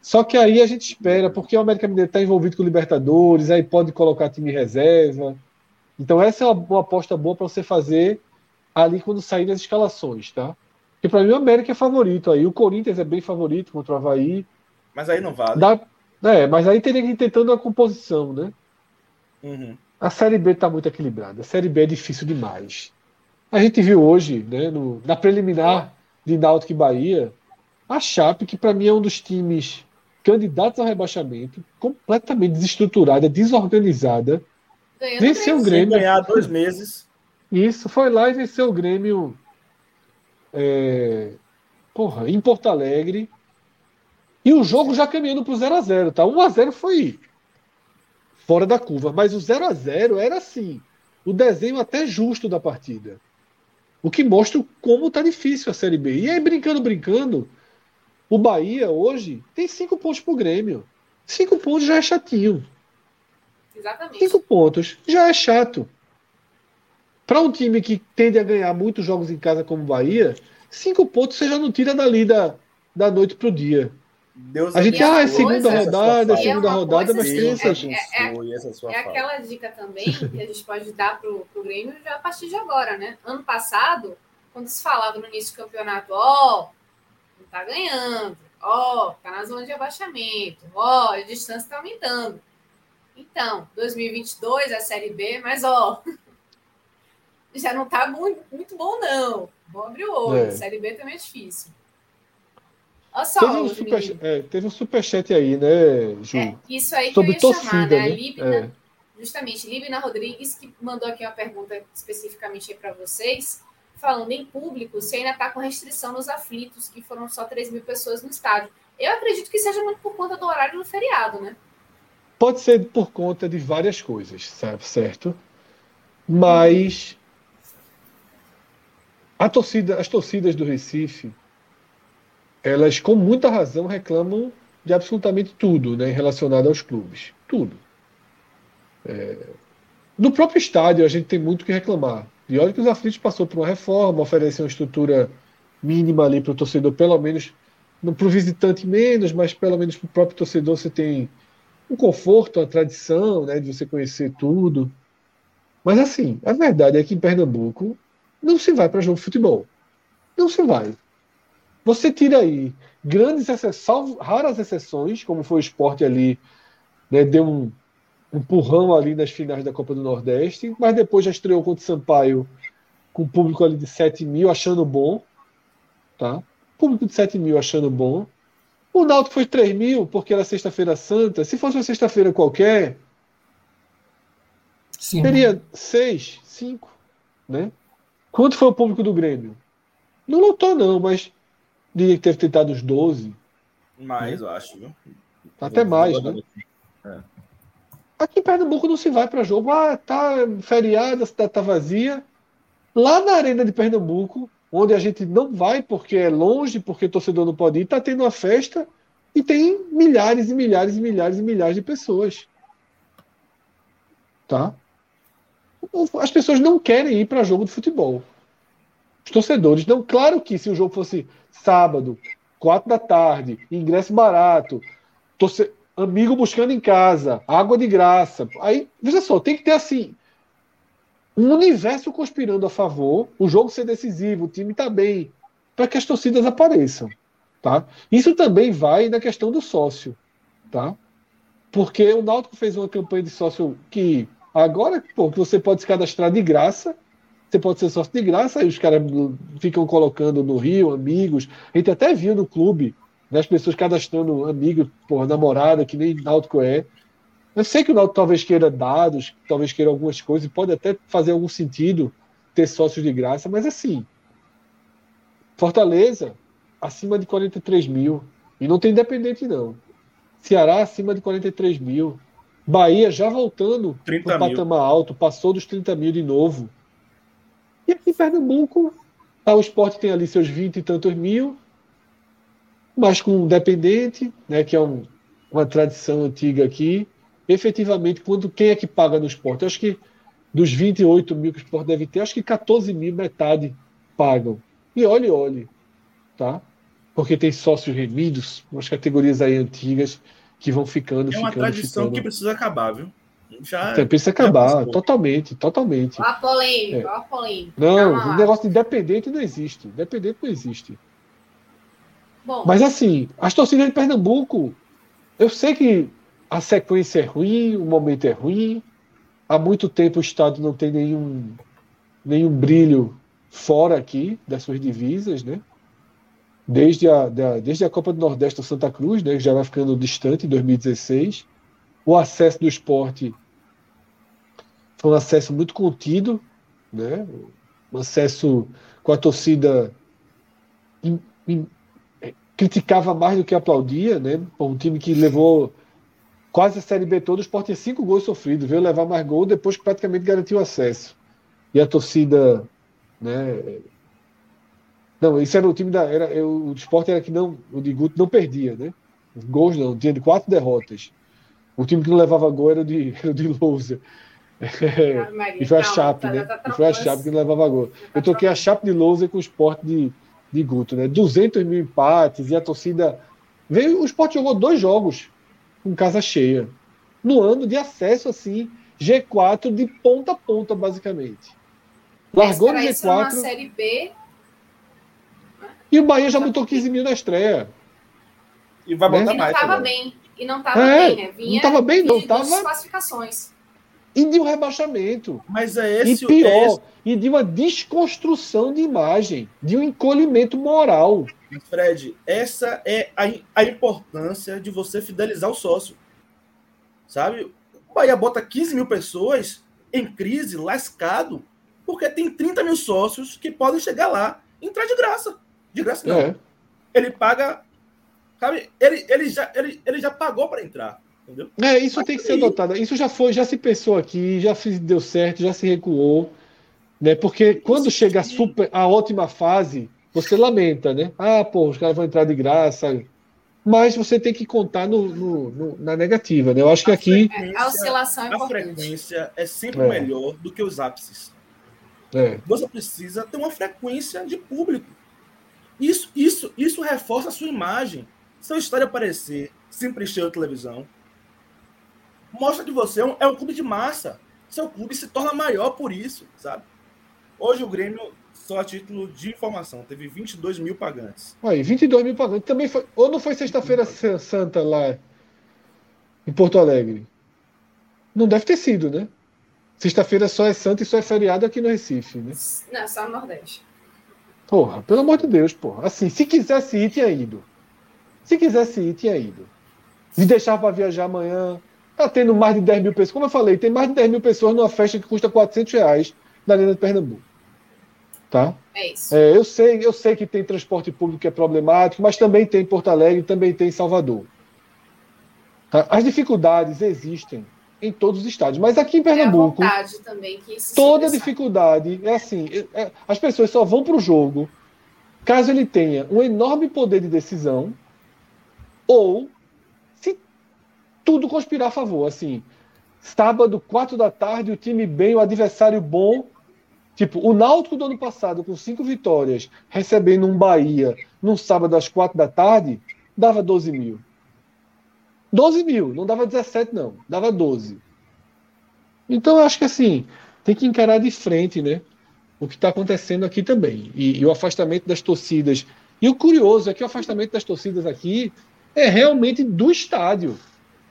Só que aí a gente espera, porque o América Mineiro está envolvido com o Libertadores, aí pode colocar time reserva. Então essa é uma, uma aposta boa para você fazer ali quando sair das escalações, tá? Porque para mim o América é favorito aí. O Corinthians é bem favorito contra o Havaí. Mas aí não vale. Dá, é, mas aí teria que ir tentando a composição, né? Uhum. A Série B está muito equilibrada. A Série B é difícil demais. A gente viu hoje, né, no, na preliminar de Náutico e Bahia, a Chape, que para mim é um dos times candidatos ao rebaixamento, completamente desestruturada, desorganizada, Ganhando venceu o Grêmio. ganhar dois meses. Isso, foi lá e venceu o Grêmio é, porra, em Porto Alegre. E o jogo já caminhando para o 0x0, tá? 1x0 foi fora da curva, mas o 0x0 era assim, o desenho até justo da partida. O que mostra como está difícil a Série B. E aí, brincando, brincando, o Bahia hoje tem cinco pontos pro Grêmio. Cinco pontos já é chatinho. Exatamente. Cinco pontos já é chato. Para um time que tende a ganhar muitos jogos em casa como o Bahia, cinco pontos você já não tira dali da, da noite pro dia. Deus a gente, ah, é segunda rodada, é segunda rodada, mas tem essas. É, é, é, é aquela dica também que a gente pode dar pro, pro Grêmio já a partir de agora, né? Ano passado, quando se falava no início do campeonato, ó, oh, está ganhando. Ó, oh, está na zona de abaixamento. Ó, oh, a distância está aumentando. Então, 2022 é a Série B, mas ó, (laughs) já não está muito, muito bom, não. Vou abrir o olho. É. Série B também é difícil. Olha só, teve, um super, é, teve um superchat aí, né, Ju? É, isso aí que Sobre eu ia torcida, chamar, né? né? Libna, é. justamente, Libna Rodrigues, que mandou aqui uma pergunta especificamente para vocês, falando em público, se ainda está com restrição nos aflitos, que foram só 3 mil pessoas no estádio. Eu acredito que seja muito por conta do horário do feriado, né? Pode ser por conta de várias coisas, sabe, certo? Mas a torcida, as torcidas do Recife elas com muita razão reclamam de absolutamente tudo né, relacionado aos clubes. Tudo. É... No próprio estádio, a gente tem muito que reclamar. E olha que os aflitos passou por uma reforma, oferece uma estrutura mínima ali para o torcedor, pelo menos, para o visitante menos, mas pelo menos para o próprio torcedor você tem um conforto, uma tradição né, de você conhecer tudo. Mas assim, a verdade é que em Pernambuco não se vai para jogo de futebol. Não se vai. Você tira aí grandes exceções, raras exceções, como foi o esporte ali, né, deu um empurrão ali nas finais da Copa do Nordeste, mas depois já estreou contra o Sampaio com público ali de 7 mil, achando bom. Tá? Público de 7 mil achando bom. O Náutico foi 3 mil, porque era sexta-feira santa. Se fosse uma sexta-feira qualquer, Sim. teria 6, 5. Né? Quanto foi o público do Grêmio? Não lotou, não, mas Diria que teve tentado os 12. Mais, né? eu acho, viu? Até mais, né? É. Aqui em Pernambuco não se vai para jogo. Ah, tá feriado, a cidade tá vazia. Lá na Arena de Pernambuco, onde a gente não vai porque é longe, porque o torcedor não pode ir, tá tendo uma festa e tem milhares e milhares e milhares e milhares de pessoas. Tá? As pessoas não querem ir para jogo de futebol. Os torcedores não. Claro que se o jogo fosse sábado, quatro da tarde, ingresso barato, torce... amigo buscando em casa, água de graça. Aí, veja só, tem que ter assim um universo conspirando a favor, o jogo ser decisivo, o time tá bem, para que as torcidas apareçam, tá? Isso também vai na questão do sócio, tá? Porque o Náutico fez uma campanha de sócio que agora, pô, que você pode se cadastrar de graça você pode ser sócio de graça, aí os caras ficam colocando no Rio amigos. A gente até viu no clube né, as pessoas cadastrando amigos, por namorada, que nem Náutico é. Eu sei que o Náutico talvez queira dados, talvez queira algumas coisas, pode até fazer algum sentido ter sócios de graça, mas assim, Fortaleza, acima de 43 mil. E não tem independente, não. Ceará, acima de 43 mil. Bahia já voltando para o patamar alto, passou dos 30 mil de novo. E aqui em Pernambuco, tá, o esporte tem ali seus 20 e tantos mil, mas com um dependente, né, que é um, uma tradição antiga aqui. Efetivamente, quando quem é que paga no esporte? Eu acho que dos 28 mil que o esporte deve ter, acho que 14 mil, metade, pagam. E olhe, olhe, tá? Porque tem sócios remidos, umas categorias aí antigas que vão ficando. É uma ficando, tradição ficando. que precisa acabar, viu? Já, Você precisa acabar, totalmente, totalmente. A polêmica, é. a polêmica. Não, o negócio de independente não existe. Independente não existe. Bom. Mas assim, as torcidas de Pernambuco, eu sei que a sequência é ruim, o momento é ruim. Há muito tempo o Estado não tem nenhum, nenhum brilho fora aqui das suas divisas, né? Desde a, da, desde a Copa do Nordeste do Santa Cruz, né, que já vai ficando distante em 2016 o acesso do esporte foi um acesso muito contido, né? um acesso com a torcida criticava mais do que aplaudia, né? um time que levou quase a Série B toda, o Sport tinha cinco gols sofridos, veio levar mais gol depois que praticamente garantiu acesso. E a torcida, né? Não, isso era o time da. Era, eu, o Sport era que não. O de Guto não perdia, né? Gols não, tinha de quatro derrotas. O time que não levava gol era o de, (laughs) era o de Lousa. e foi a Chape, né? Tá, e foi a Chape que não levava gol. Tá Eu toquei a Chape de Lousa com o esporte de, de Guto, né? 200 mil empates e a torcida. Veio, o esporte jogou dois jogos com casa cheia. No ano de acesso, assim, G4 de ponta a ponta, basicamente. Largou no G4. Uma série B E o Bahia já botou 15 mil na estreia. E vai botar né? mais. E não estava bem. E não estava é, bem, né? Vinha não estava bem, não. Tava... classificações. E de um rebaixamento. Mas é esse E pior, esse... e de uma desconstrução de imagem, de um encolhimento moral. Fred, essa é a, a importância de você fidelizar o sócio. Sabe? O Bahia bota 15 mil pessoas em crise, lascado, porque tem 30 mil sócios que podem chegar lá e entrar de graça. De graça não. É. Ele paga. Sabe? Ele, ele, já, ele, ele já pagou para entrar. Entendeu? É, isso Mas tem que ser adotado. Isso já foi, já se pensou aqui, já deu certo, já se recuou. Né? Porque quando isso chega a, super, a ótima fase, você lamenta, né? Ah, pô, os caras vão entrar de graça. Mas você tem que contar no, no, no na negativa, né? Eu acho que aqui. A oscilação é A frequência é sempre é. melhor do que os ápices. É. Você precisa ter uma frequência de público. Isso, isso, isso reforça a sua imagem. Seu estádio aparecer sempre cheio de televisão. Mostra que você é um, é um clube de massa. Seu clube se torna maior por isso, sabe? Hoje o Grêmio só a título de informação, teve 22 mil pagantes. Aí, 22 mil pagantes. Também foi. Ou não foi sexta-feira santa lá em Porto Alegre? Não deve ter sido, né? Sexta-feira só é santa e só é feriado aqui no Recife, né? Não, só no Nordeste. Porra, pelo amor de Deus, porra. Assim, se quisesse ir, tinha ido. Se quisesse ir, tinha ido. Me deixar para viajar amanhã. Tá tendo mais de 10 mil pessoas. Como eu falei, tem mais de 10 mil pessoas numa festa que custa 400 reais na Arena de Pernambuco. Tá? É isso. É, eu, sei, eu sei que tem transporte público que é problemático, mas também tem em Porto Alegre, também tem em Salvador. Tá? As dificuldades existem em todos os estádios, mas aqui em Pernambuco, é também toda dificuldade é assim: é, é, as pessoas só vão para o jogo caso ele tenha um enorme poder de decisão ou tudo conspirar a favor. Assim, sábado, quatro da tarde, o time bem, o adversário bom Tipo, o Náutico do ano passado, com cinco vitórias, recebendo um Bahia num sábado às quatro da tarde, dava 12 mil. 12 mil, não dava 17, não, dava 12. Então, eu acho que assim, tem que encarar de frente, né? O que está acontecendo aqui também. E, e o afastamento das torcidas. E o curioso é que o afastamento das torcidas aqui é realmente do estádio.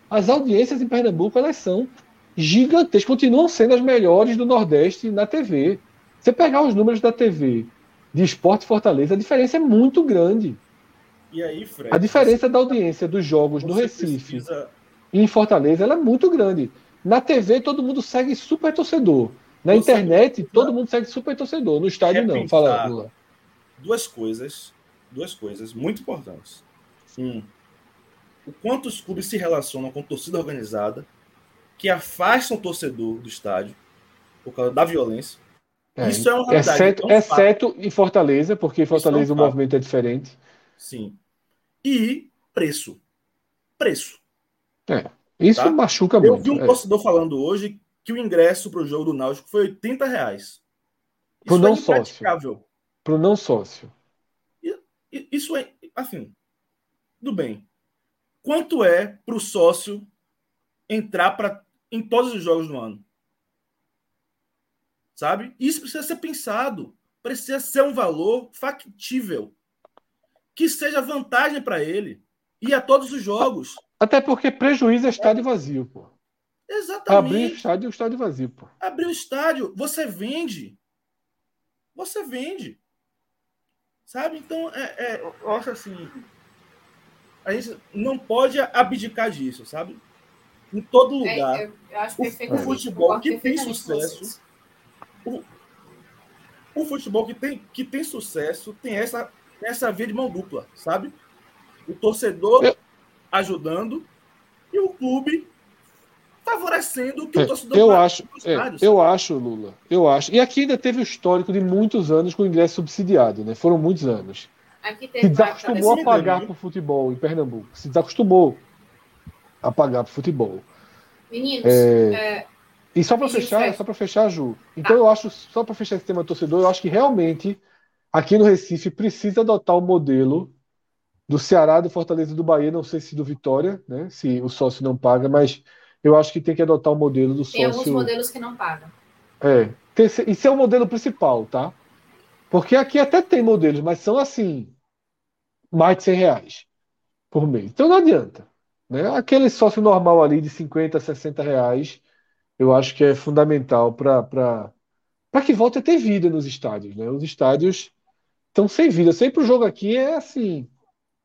As audiências em Pernambuco, elas são gigantescas, continuam sendo as melhores do Nordeste na TV. Você pegar os números da TV de Esporte Fortaleza, a diferença é muito grande. E aí, Fred, a diferença você... da audiência dos jogos no Recife precisa... e em Fortaleza é muito grande. Na TV, todo mundo segue super torcedor. Na você internet, todo mundo segue super torcedor. No estádio, não. Fala, Lula. Duas coisas, duas coisas muito importantes. Um, o quanto os clubes se relacionam com torcida organizada, que afastam o torcedor do estádio por causa da violência. É, Isso é uma realidade. Exceto, é um exceto em Fortaleza, porque em Fortaleza é um o movimento é diferente. Sim. E preço. Preço. É. Isso tá? machuca Eu muito. Eu vi um é. torcedor falando hoje que o ingresso para o jogo do Náutico foi 80 reais. Para o não é sócio. Para o não sócio. Isso é, assim, tudo bem. Quanto é para o sócio entrar pra, em todos os jogos do ano? sabe? Isso precisa ser pensado, precisa ser um valor factível, que seja vantagem para ele e a todos os jogos. Até porque prejuízo é estádio vazio, pô. Exatamente. Abrir o estádio é o estádio vazio, pô. Abrir o estádio, você vende. Você vende. Sabe? Então, é, é, eu acho assim. A gente não pode abdicar disso, sabe? Em todo é, lugar. É, eu, eu o, o futebol que tem sucesso o, o futebol que tem, que tem sucesso tem essa, essa via de mão dupla, sabe? O torcedor eu... ajudando e o clube favorecendo que o é, torcedor eu acho é, eu acho Lula eu acho e aqui ainda teve o histórico de muitos anos com ingresso subsidiado né foram muitos anos se desacostumou a pagar para o futebol em Pernambuco se desacostumou a pagar para o futebol meninos é... É e só para fechar, só para fechar, Ju. Então tá. eu acho, só para fechar esse tema torcedor, eu acho que realmente aqui no Recife precisa adotar o modelo do Ceará, do Fortaleza e do Bahia, não sei se do Vitória, né? Se o sócio não paga, mas eu acho que tem que adotar o modelo do sócio. Tem alguns modelos que não pagam. É. Isso é o modelo principal, tá? Porque aqui até tem modelos, mas são assim, mais de 100 reais por mês. Então não adianta. Né? Aquele sócio normal ali de 50, 60 reais, eu acho que é fundamental para que volte a ter vida nos estádios. Né? Os estádios estão sem vida. Sempre o jogo aqui é assim,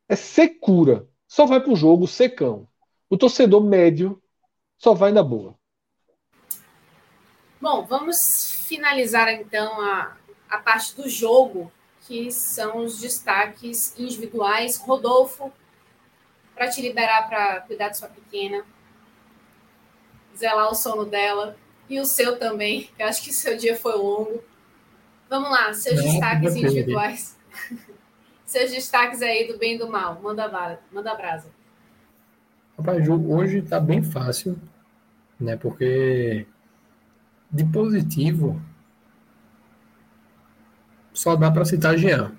é secura. Só vai para o jogo secão. O torcedor médio só vai na boa. Bom, vamos finalizar então a, a parte do jogo, que são os destaques individuais. Rodolfo, para te liberar para cuidar de sua pequena, zelar o sono dela e o seu também, que acho que seu dia foi longo. Vamos lá, seus Não, destaques individuais. (laughs) seus destaques aí do bem e do mal. Manda, manda brasa. Rapaz, hoje está bem fácil, né? Porque de positivo só dá para citar Jean.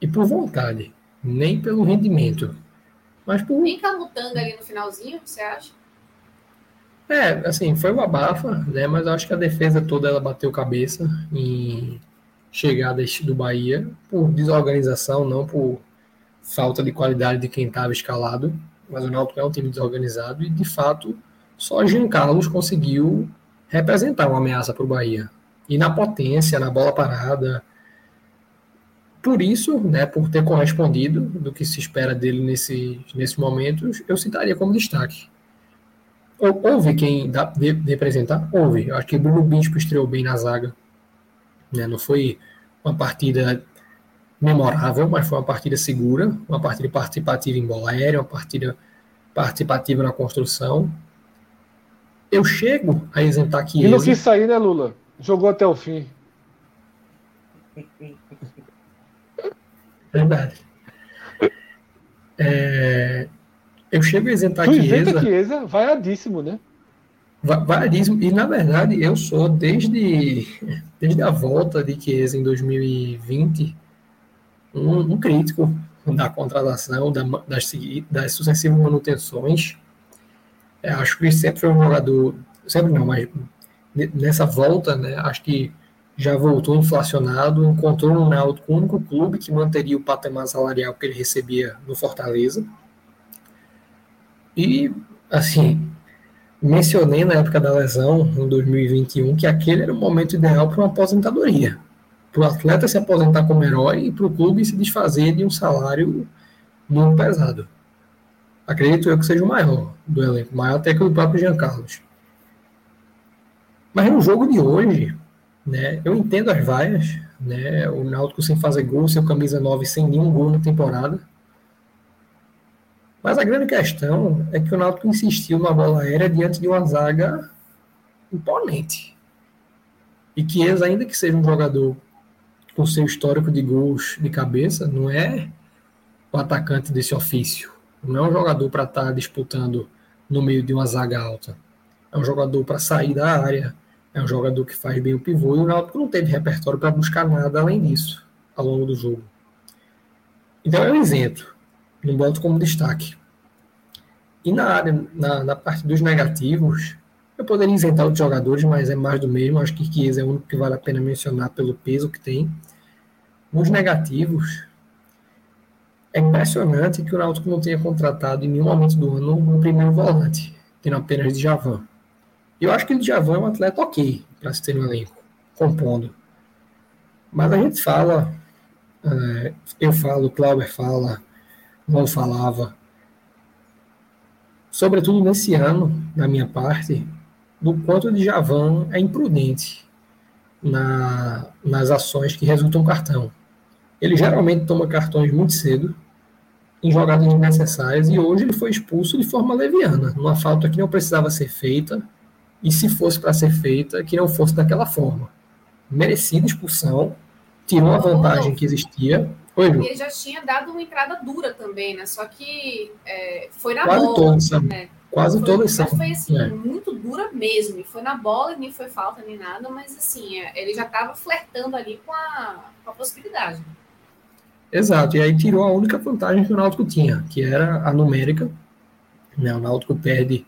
E por vontade, nem pelo rendimento. Mas por. Nem Camutanga ali no finalzinho, você acha? É, assim, foi uma abafa, né? Mas acho que a defesa toda ela bateu cabeça em chegadas do Bahia por desorganização, não por falta de qualidade de quem estava escalado. Mas o Náutico é um time desorganizado e, de fato, só Jean Carlos conseguiu representar uma ameaça para o Bahia. E na potência, na bola parada. Por isso, né, por ter correspondido do que se espera dele nesse, nesses momentos, eu citaria como destaque. Houve quem dá, de, de apresentar? Houve. Eu acho que Bruno Bispo estreou bem na zaga. Né? Não foi uma partida memorável, mas foi uma partida segura, uma partida participativa em bola aérea, uma partida participativa na construção. Eu chego a isentar que E não quis sair, né, Lula? Jogou até o fim. Verdade. É, eu chego a isentar tu Chiesa. Chiesa vaiadíssimo, né? Vaiadíssimo. E, na verdade, eu sou, desde, desde a volta de Chiesa em 2020, um, um crítico da contratação, da, das, das sucessivas manutenções. Eu acho que sempre foi um jogador, sempre não, mas nessa volta, né, acho que já voltou inflacionado, encontrou no Náutico o único clube que manteria o patamar salarial que ele recebia no Fortaleza. E, assim, mencionei na época da lesão, em 2021, que aquele era o momento ideal para uma aposentadoria. Para o atleta se aposentar como herói e para o clube se desfazer de um salário muito pesado. Acredito eu que seja o maior do elenco, maior até que o próprio Jean Carlos. Mas no jogo de hoje, né, eu entendo as vaias, né, o Náutico sem fazer gol, seu camisa 9 sem nenhum gol na temporada. Mas a grande questão é que o Náutico insistiu na bola aérea diante de uma zaga imponente. E que eles, ainda que seja um jogador com seu histórico de gols de cabeça, não é o atacante desse ofício. Não é um jogador para estar tá disputando no meio de uma zaga alta. É um jogador para sair da área, é um jogador que faz bem o pivô e o Náutico não teve repertório para buscar nada além disso ao longo do jogo. Então é um isento, não boto como destaque. E na área, na, na parte dos negativos, eu poderia isentar outros jogadores, mas é mais do mesmo. Acho que Chiesa é o único que vale a pena mencionar pelo peso que tem. Nos negativos, é impressionante que o Náutico não tenha contratado em nenhum momento do ano um primeiro volante, tendo apenas de Javan. Eu acho que o Djavan é um atleta ok para se ter um elenco, compondo. Mas a gente fala, é, eu falo, o Clauber fala, Paulo falava, sobretudo nesse ano, da minha parte, do quanto o Djavan é imprudente na, nas ações que resultam cartão. Ele geralmente toma cartões muito cedo, em jogadas desnecessárias, e hoje ele foi expulso de forma leviana, numa falta que não precisava ser feita, e se fosse para ser feita, que não fosse daquela forma. Merecida expulsão, tirou a vantagem que existia. Oi, Ele já tinha dado uma entrada dura também, né? Só que é, foi na Quase bola. Todos, né? Quase foi, todas são. Foi assim, é. muito dura mesmo. E foi na bola, nem foi falta nem nada, mas assim, é, ele já estava flertando ali com a, com a possibilidade. Exato, e aí tirou a única vantagem que o Náutico tinha, que era a numérica. Né? O Náutico perde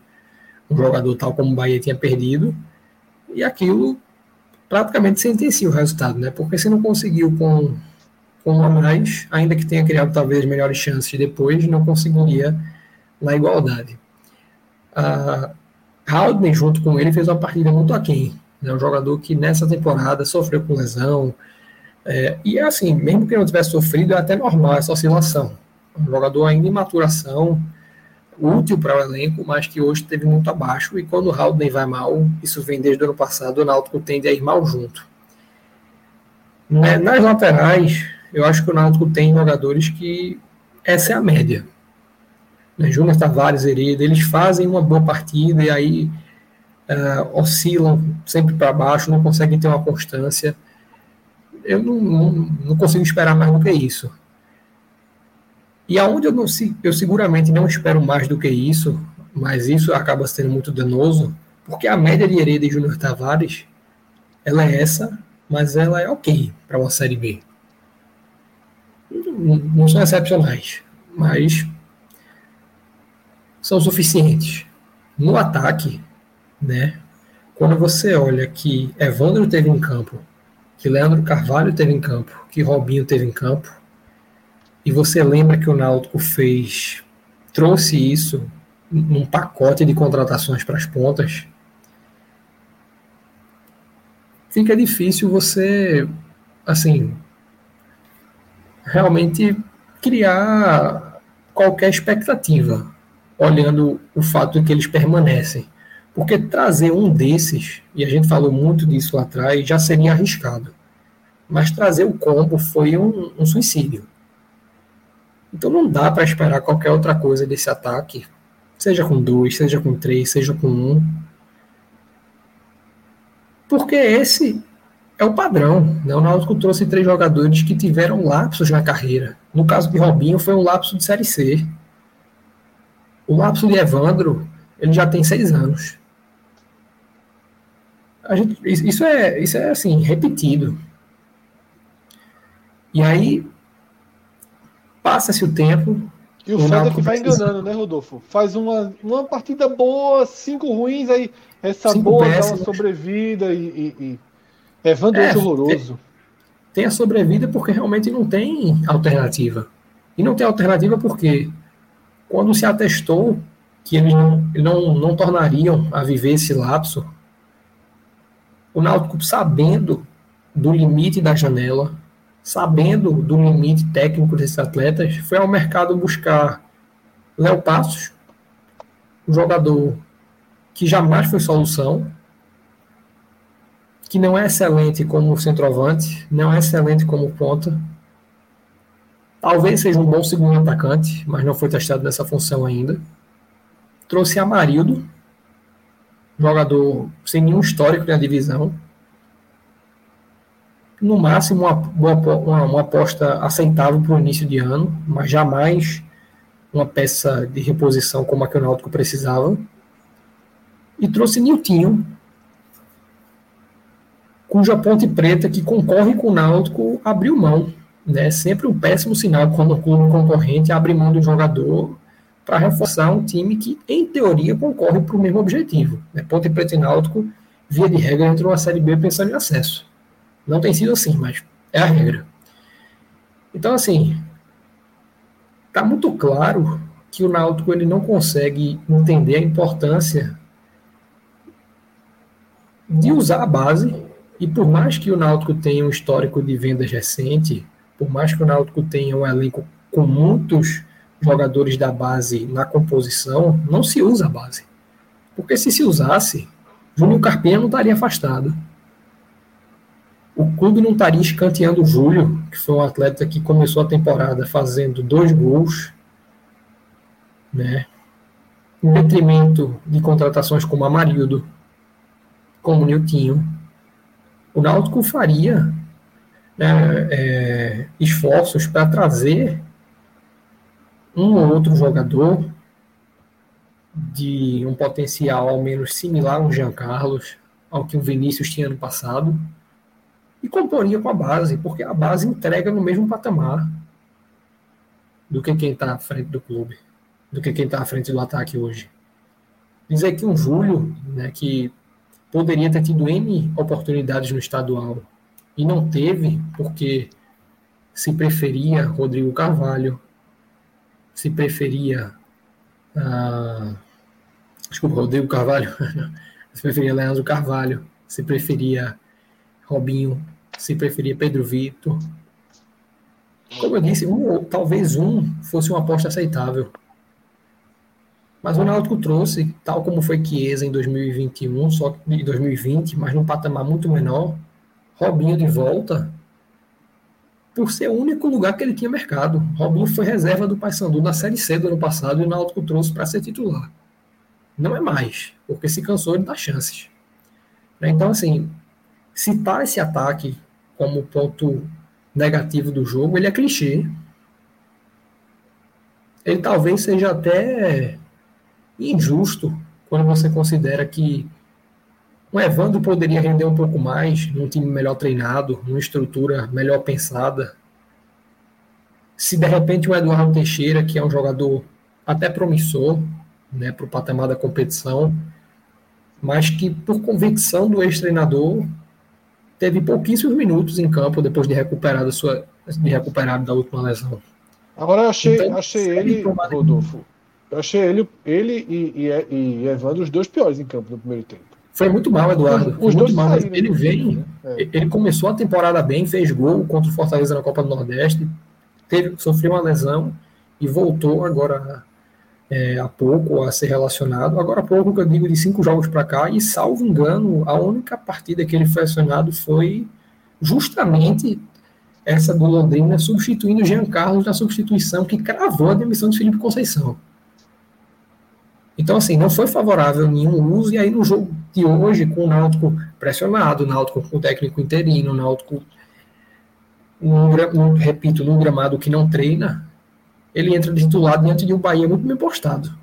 um jogador tal como o Bahia tinha perdido, e aquilo praticamente sentencia o resultado, né? Porque se não conseguiu com, com a mais, ainda que tenha criado talvez melhores chances depois, não conseguiria na igualdade. A Haldane, junto com ele, fez uma partida muito aquém. É né? um jogador que nessa temporada sofreu com lesão. É, e assim, mesmo que não tivesse sofrido, é até normal essa oscilação. Um jogador ainda em maturação, útil para o elenco, mas que hoje teve muito abaixo. E quando o Haldane vai mal, isso vem desde o ano passado, o Náutico tende a ir mal junto. Né, nas laterais, eu acho que o Náutico tem jogadores que essa é a média. Né, Júnior Tavares, Hereda, eles fazem uma boa partida e aí uh, oscilam sempre para baixo, não conseguem ter uma constância. Eu não, não, não, consigo esperar mais do que isso. E aonde eu, não, eu seguramente não espero mais do que isso, mas isso acaba sendo muito danoso, porque a média de Hereda e Júnior Tavares ela é essa mas ela é ok para uma Série B. Não, não são excepcionais, mas são suficientes. No ataque, né? Quando você olha que Evandro teve em campo, que Leandro Carvalho teve em campo, que Robinho teve em campo, e você lembra que o Náutico fez, trouxe isso num pacote de contratações para as pontas, fica difícil você, assim, realmente criar qualquer expectativa, olhando o fato de que eles permanecem. Porque trazer um desses, e a gente falou muito disso lá atrás, já seria arriscado. Mas trazer o combo foi um, um suicídio. Então não dá para esperar qualquer outra coisa desse ataque, seja com dois, seja com três, seja com um porque esse é o padrão. Né? O Náutico trouxe três jogadores que tiveram lapsos na carreira. No caso de Robinho, foi um lapso de Série C. O lapso de Evandro, ele já tem seis anos. Gente, isso é, isso é assim, repetido. E aí, passa-se o tempo. E o, o é que vai enganando, né, Rodolfo? Faz uma, uma partida boa, cinco ruins, aí essa Cinco boa dá uma sobrevida e, e, e... É, é horroroso. Tem a sobrevida porque realmente não tem alternativa. E não tem alternativa porque quando se atestou que eles não, não, não tornariam a viver esse lapso, o Náutico, sabendo do limite da janela, sabendo do limite técnico desses atletas, foi ao mercado buscar Léo Passos, um jogador que jamais foi solução, que não é excelente como centroavante, não é excelente como ponta. Talvez seja um bom segundo atacante, mas não foi testado nessa função ainda. Trouxe Amarildo, jogador sem nenhum histórico na divisão. No máximo, uma, uma, uma aposta aceitável para o início de ano, mas jamais uma peça de reposição como a que o Náutico precisava e trouxe Niltinho, cuja Ponte Preta, que concorre com o Náutico, abriu mão. Né? Sempre um péssimo sinal quando o clube concorrente abre mão do jogador para reforçar um time que, em teoria, concorre para o mesmo objetivo. Né? Ponte Preta e Náutico, via de regra, entrou na Série B pensando em acesso. Não tem sido assim, mas é a regra. Então, assim, está muito claro que o Náutico ele não consegue entender a importância de usar a base, e por mais que o Náutico tenha um histórico de vendas recente, por mais que o Náutico tenha um elenco com muitos jogadores da base na composição, não se usa a base. Porque se se usasse, Júnior Carpinha não estaria afastado. O clube não estaria escanteando o Júlio, que foi um atleta que começou a temporada fazendo dois gols, né? em detrimento de contratações como Amarildo, como o Niltinho, o Náutico faria né, é, esforços para trazer um ou outro jogador de um potencial ao menos similar ao Jean Carlos, ao que o Vinícius tinha no passado, e comporia com a base, porque a base entrega no mesmo patamar do que quem está à frente do clube, do que quem está à frente do ataque hoje. Dizer que um Júlio, né, que poderia ter tido N oportunidades no estadual e não teve, porque se preferia Rodrigo Carvalho, se preferia. Uh, desculpa, Rodrigo Carvalho, (laughs) se preferia Leandro Carvalho, se preferia Robinho, se preferia Pedro Vitor. Como eu disse, um, talvez um fosse uma aposta aceitável. Mas o Náutico trouxe, tal como foi Chiesa em 2021, só que em 2020, mas num patamar muito menor, Robinho de volta, por ser o único lugar que ele tinha mercado. Robinho foi reserva do Paysandu na Série C do ano passado e o Náutico trouxe para ser titular. Não é mais, porque se cansou de dar chances. Então, assim, citar esse ataque como ponto negativo do jogo, ele é clichê. Ele talvez seja até injusto quando você considera que o Evandro poderia render um pouco mais num time melhor treinado, numa estrutura melhor pensada. Se de repente o Eduardo Teixeira, que é um jogador até promissor né, para o patamar da competição, mas que por convicção do ex-treinador teve pouquíssimos minutos em campo depois de recuperar da sua de recuperar da última lesão. Agora eu achei, então, achei ele, Rodolfo, eu achei ele, ele e, e, e Evandro os dois piores em campo no primeiro tempo. Foi muito mal, Eduardo. Os, dois mal. Ele vem, né? é. ele começou a temporada bem, fez gol contra o Fortaleza na Copa do Nordeste, teve, sofreu uma lesão e voltou agora é, há pouco a ser relacionado. Agora há pouco que eu digo de cinco jogos para cá, e salvo engano, a única partida que ele foi acionado foi justamente essa do Londrina, substituindo o Jean Carlos na substituição que cravou a demissão de Felipe Conceição. Então, assim, não foi favorável nenhum uso, e aí no jogo de hoje, com o Náutico pressionado, o Náutico com o técnico interino, o Náutico, num, repito, num gramado que não treina, ele entra de titular diante de um Bahia muito bem postado.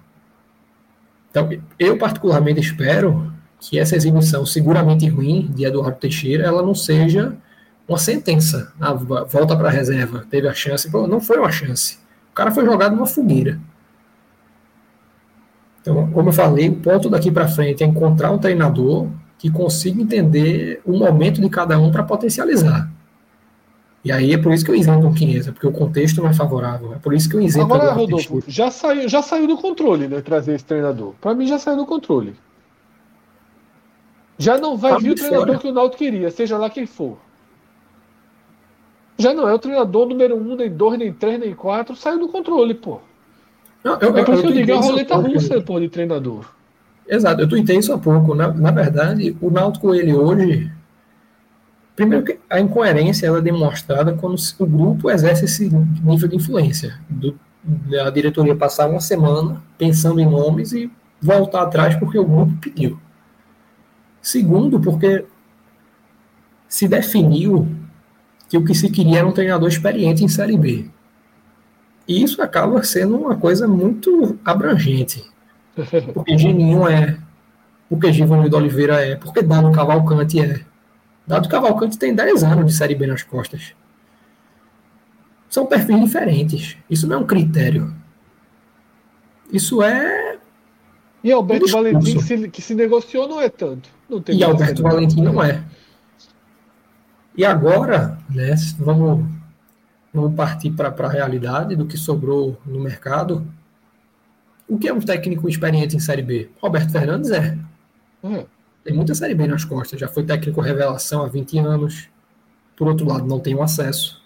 Então, eu particularmente espero que essa exibição seguramente ruim de Eduardo Teixeira, ela não seja uma sentença. Ah, volta para a reserva, teve a chance. Não foi uma chance. O cara foi jogado numa fogueira. Então, como eu falei, o ponto daqui para frente é encontrar um treinador que consiga entender o momento de cada um para potencializar. E aí é por isso que eu isento o Chiesa, porque o contexto não é favorável. É por isso que eu isento Agora, Rodolfo, já saiu, já saiu do controle, né? Trazer esse treinador. Para mim já saiu do controle. Já não vai tá vir o treinador fora. que o Naldo queria, seja lá quem for. Já não é o treinador número um, nem dois, nem três, nem quatro. Saiu do controle, pô. Não, eu, é por isso que eu digo, é a roleta russa, pô, de treinador. Exato, eu tuitei isso há pouco. Na, na verdade, o Náutico, ele hoje Primeiro que a incoerência ela é demonstrada quando o grupo exerce esse nível de influência. Do, a diretoria passar uma semana pensando em nomes e voltar atrás porque o grupo pediu. Segundo, porque se definiu que o que se queria era um treinador experiente em Série B. E isso acaba sendo uma coisa muito abrangente. Porque Geninho é, porque Givanildo Oliveira é, porque Dano Cavalcante é. Dado Cavalcante tem 10 anos de Série B nas costas. São perfis diferentes. Isso não é um critério. Isso é. E Alberto um Valentim, que se, que se, negociou, não é tanto. Não e Alberto Valentim não é. E agora, né, vamos, vamos partir para a realidade do que sobrou no mercado. O que é um técnico experiente em Série B? Roberto Fernandes é. é. Tem muita Série B nas costas. Já foi técnico revelação há 20 anos. Por outro lado, não tem um acesso.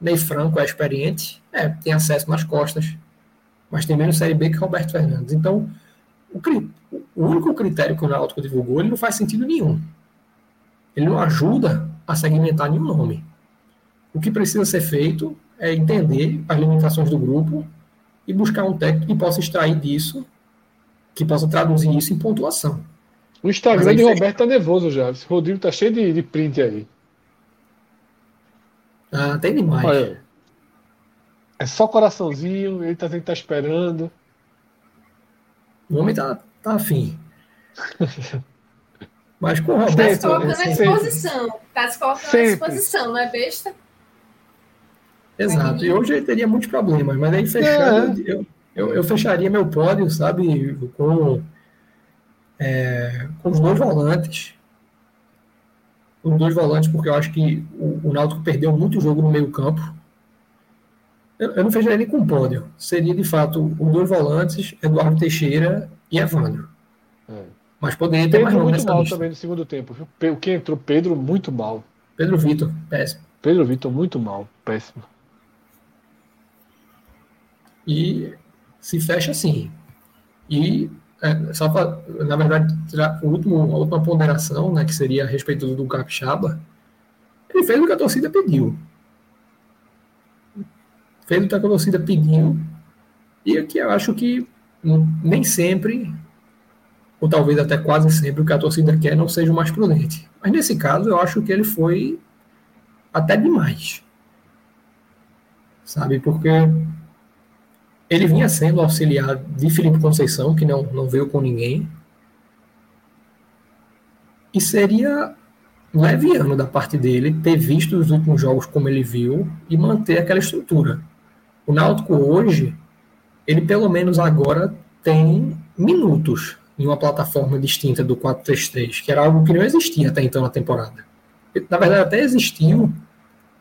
Ney Franco é experiente. É, tem acesso nas costas. Mas tem menos Série B que Roberto Fernandes. Então, o, o único critério que o Náutico divulgou, ele não faz sentido nenhum. Ele não ajuda a segmentar nenhum nome. O que precisa ser feito é entender as limitações do grupo e buscar um técnico que possa extrair disso, que possa traduzir isso em pontuação. O Instagram de Roberto tá nervoso já. Esse Rodrigo tá cheio de, de print aí. Ah, tem demais. Olha, é só coraçãozinho, ele tá, ele tá esperando. O homem tá, tá afim. (laughs) Mas com o Roberto. Tá se colocando à disposição. Tá se colocando à disposição, não é besta? Exato. E hoje ele teria muitos problemas, mas aí fechando, é. eu, eu, eu fecharia meu pódio, sabe, com é, com os dois volantes. Os dois volantes, porque eu acho que o, o Náutico perdeu muito jogo no meio campo. Eu, eu não fecharia nem com pódio. Seria, de fato, os dois volantes, Eduardo Teixeira e Evandro. É. Mas poderia ter Pedro mais muito mal lista. também no segundo tempo. O que entrou, Pedro, muito mal. Pedro Vitor, péssimo. Pedro Vitor, muito mal, péssimo. E se fecha assim. E é, só pra, na verdade, o último, a última ponderação, né, que seria a respeito do Capixaba, ele fez o que a torcida pediu. Fez o que a torcida pediu. E aqui eu acho que nem sempre, ou talvez até quase sempre, o que a torcida quer não seja o mais prudente. Mas nesse caso, eu acho que ele foi até demais. Sabe? Porque ele vinha sendo auxiliar de Felipe Conceição, que não, não veio com ninguém. E seria leviano da parte dele ter visto os últimos jogos como ele viu e manter aquela estrutura. O Náutico hoje, ele pelo menos agora tem minutos em uma plataforma distinta do 4-3-3, que era algo que não existia até então na temporada. Na verdade, até existiu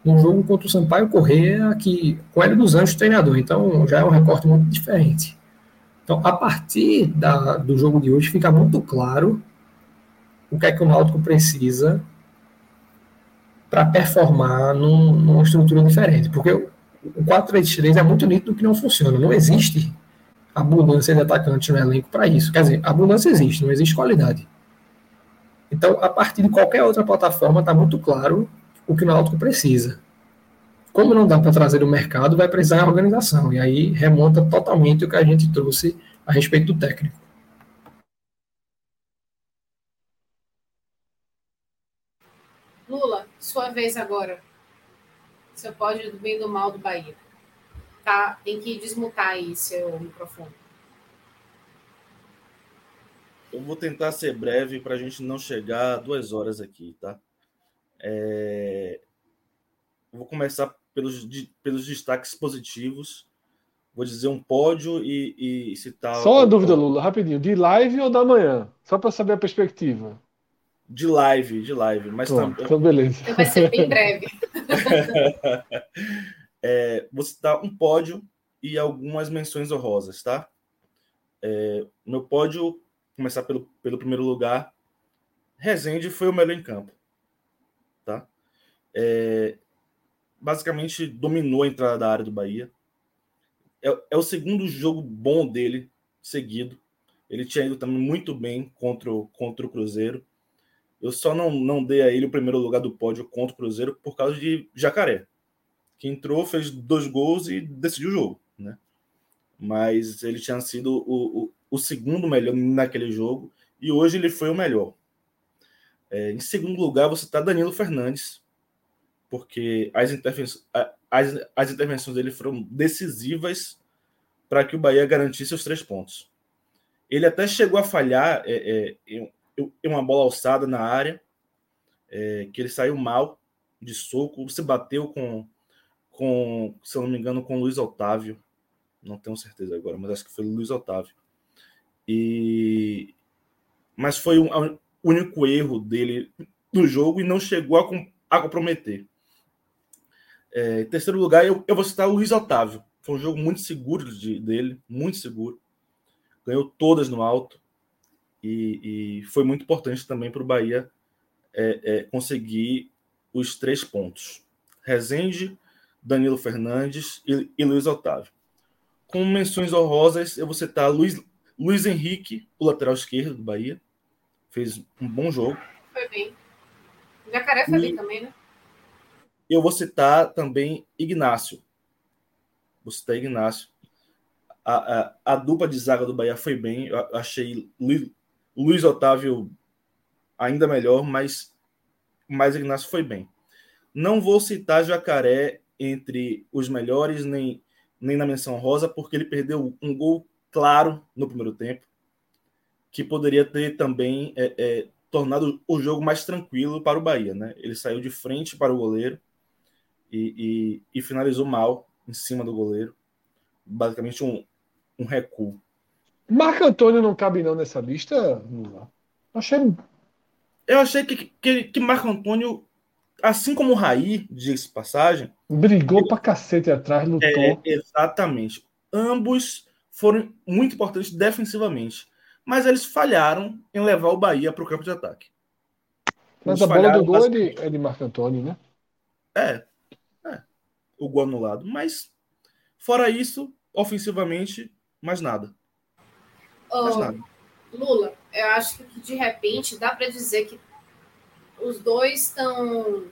no jogo contra o Sampaio Correia, que, com o Hélio dos Anjos treinador, então já é um recorte muito diferente. Então, a partir da, do jogo de hoje, fica muito claro o que é que o Náutico precisa para performar num, numa estrutura diferente. Porque o, o 4-3-3 é muito nítido que não funciona. Não existe abundância de atacantes no elenco para isso. Quer dizer, abundância existe, não existe qualidade. Então, a partir de qualquer outra plataforma, está muito claro o que o Náutico precisa. Como não dá para trazer o mercado, vai precisar a organização. E aí remonta totalmente o que a gente trouxe a respeito do técnico. Lula, sua vez agora. Você pode do bem do mal do Bahia. Tá, tem que desmutar aí seu microfone. Eu vou tentar ser breve para a gente não chegar a duas horas aqui, tá? É... Vou começar pelos, pelos destaques positivos. Vou dizer um pódio e, e citar. Só uma dúvida, Lula, rapidinho. De live ou da manhã? Só para saber a perspectiva. De live, de live. Mas Pô, tá... Então, beleza. Então vai ser bem breve. (laughs) é, vou citar um pódio e algumas menções honrosas, tá? É, meu pódio, começar pelo, pelo primeiro lugar. Rezende foi o melhor em campo tá? É, basicamente dominou a entrada da área do Bahia. É, é, o segundo jogo bom dele seguido. Ele tinha ido também muito bem contra o, contra o Cruzeiro. Eu só não, não dei a ele o primeiro lugar do pódio contra o Cruzeiro por causa de Jacaré, que entrou, fez dois gols e decidiu o jogo, né? Mas ele tinha sido o, o, o segundo melhor naquele jogo e hoje ele foi o melhor. É, em segundo lugar, você está Danilo Fernandes, porque as, intervenções, as, as intervenções dele foram decisivas para que o Bahia garantisse os três pontos. Ele até chegou a falhar é, é, em, uma bola alçada na área, é, que ele saiu mal de soco, se bateu com, com, se eu não me engano, com Luiz Otávio. Não tenho certeza agora, mas acho que foi Luiz Otávio. E mas foi um, único erro dele no jogo e não chegou a, com, a comprometer. É, em terceiro lugar, eu, eu vou citar o Luiz Otávio. Foi um jogo muito seguro de, dele, muito seguro. Ganhou todas no alto e, e foi muito importante também para o Bahia é, é, conseguir os três pontos. Rezende, Danilo Fernandes e, e Luiz Otávio. Com menções honrosas, eu vou citar Luiz, Luiz Henrique, o lateral esquerdo do Bahia, fez um bom jogo. Foi bem. O Jacaré foi e bem também, né? Eu vou citar também Ignácio. Vou citar Ignácio. A, a, a dupla de zaga do Bahia foi bem. Eu achei Luiz, Luiz Otávio ainda melhor, mas, mas Ignácio foi bem. Não vou citar Jacaré entre os melhores, nem, nem na menção rosa, porque ele perdeu um gol claro no primeiro tempo que poderia ter também é, é, tornado o jogo mais tranquilo para o Bahia. Né? Ele saiu de frente para o goleiro e, e, e finalizou mal em cima do goleiro. Basicamente um, um recuo. Marco Antônio não cabe não nessa lista, Achei. Eu achei que, que, que Marco Antônio assim como o Raí, diz passagem. Brigou ele, pra cacete atrás, lutou. É, exatamente. Ambos foram muito importantes defensivamente. Mas eles falharam em levar o Bahia para o campo de ataque. Mas eles a bola do gol é de, é de Marco Antônio, né? É, é. O gol anulado. Mas, fora isso, ofensivamente, mais nada. Oh, mais nada. Lula, eu acho que de repente dá para dizer que os dois estão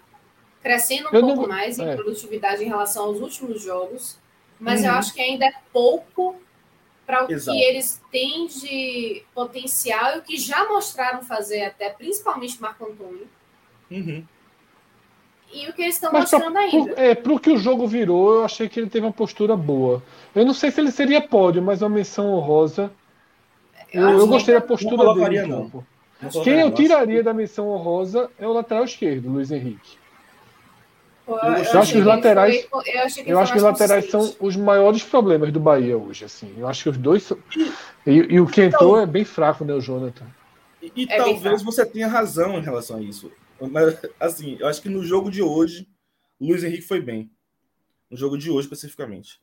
crescendo um eu pouco não... mais em é. produtividade em relação aos últimos jogos, mas uhum. eu acho que ainda é pouco para o Exato. que eles têm de potencial e o que já mostraram fazer até, principalmente Marco Antônio. Uhum. E o que eles estão mostrando pra, ainda. é, pro que o jogo virou, eu achei que ele teve uma postura boa. Eu não sei se ele seria pódio, mas uma menção honrosa. Eu, eu, eu gostei da postura dele no campo. Quem eu tiraria da menção honrosa é o lateral esquerdo, Luiz Henrique. Eu, eu acho que os laterais, foi, eu, eu acho que os laterais são os maiores problemas do Bahia hoje. Assim, eu acho que os dois são, e, e o que entrou então, é bem fraco, né, o Jonathan. E, e é talvez você tenha razão em relação a isso. Mas, assim, eu acho que no jogo de hoje, Luiz Henrique foi bem. No jogo de hoje, especificamente.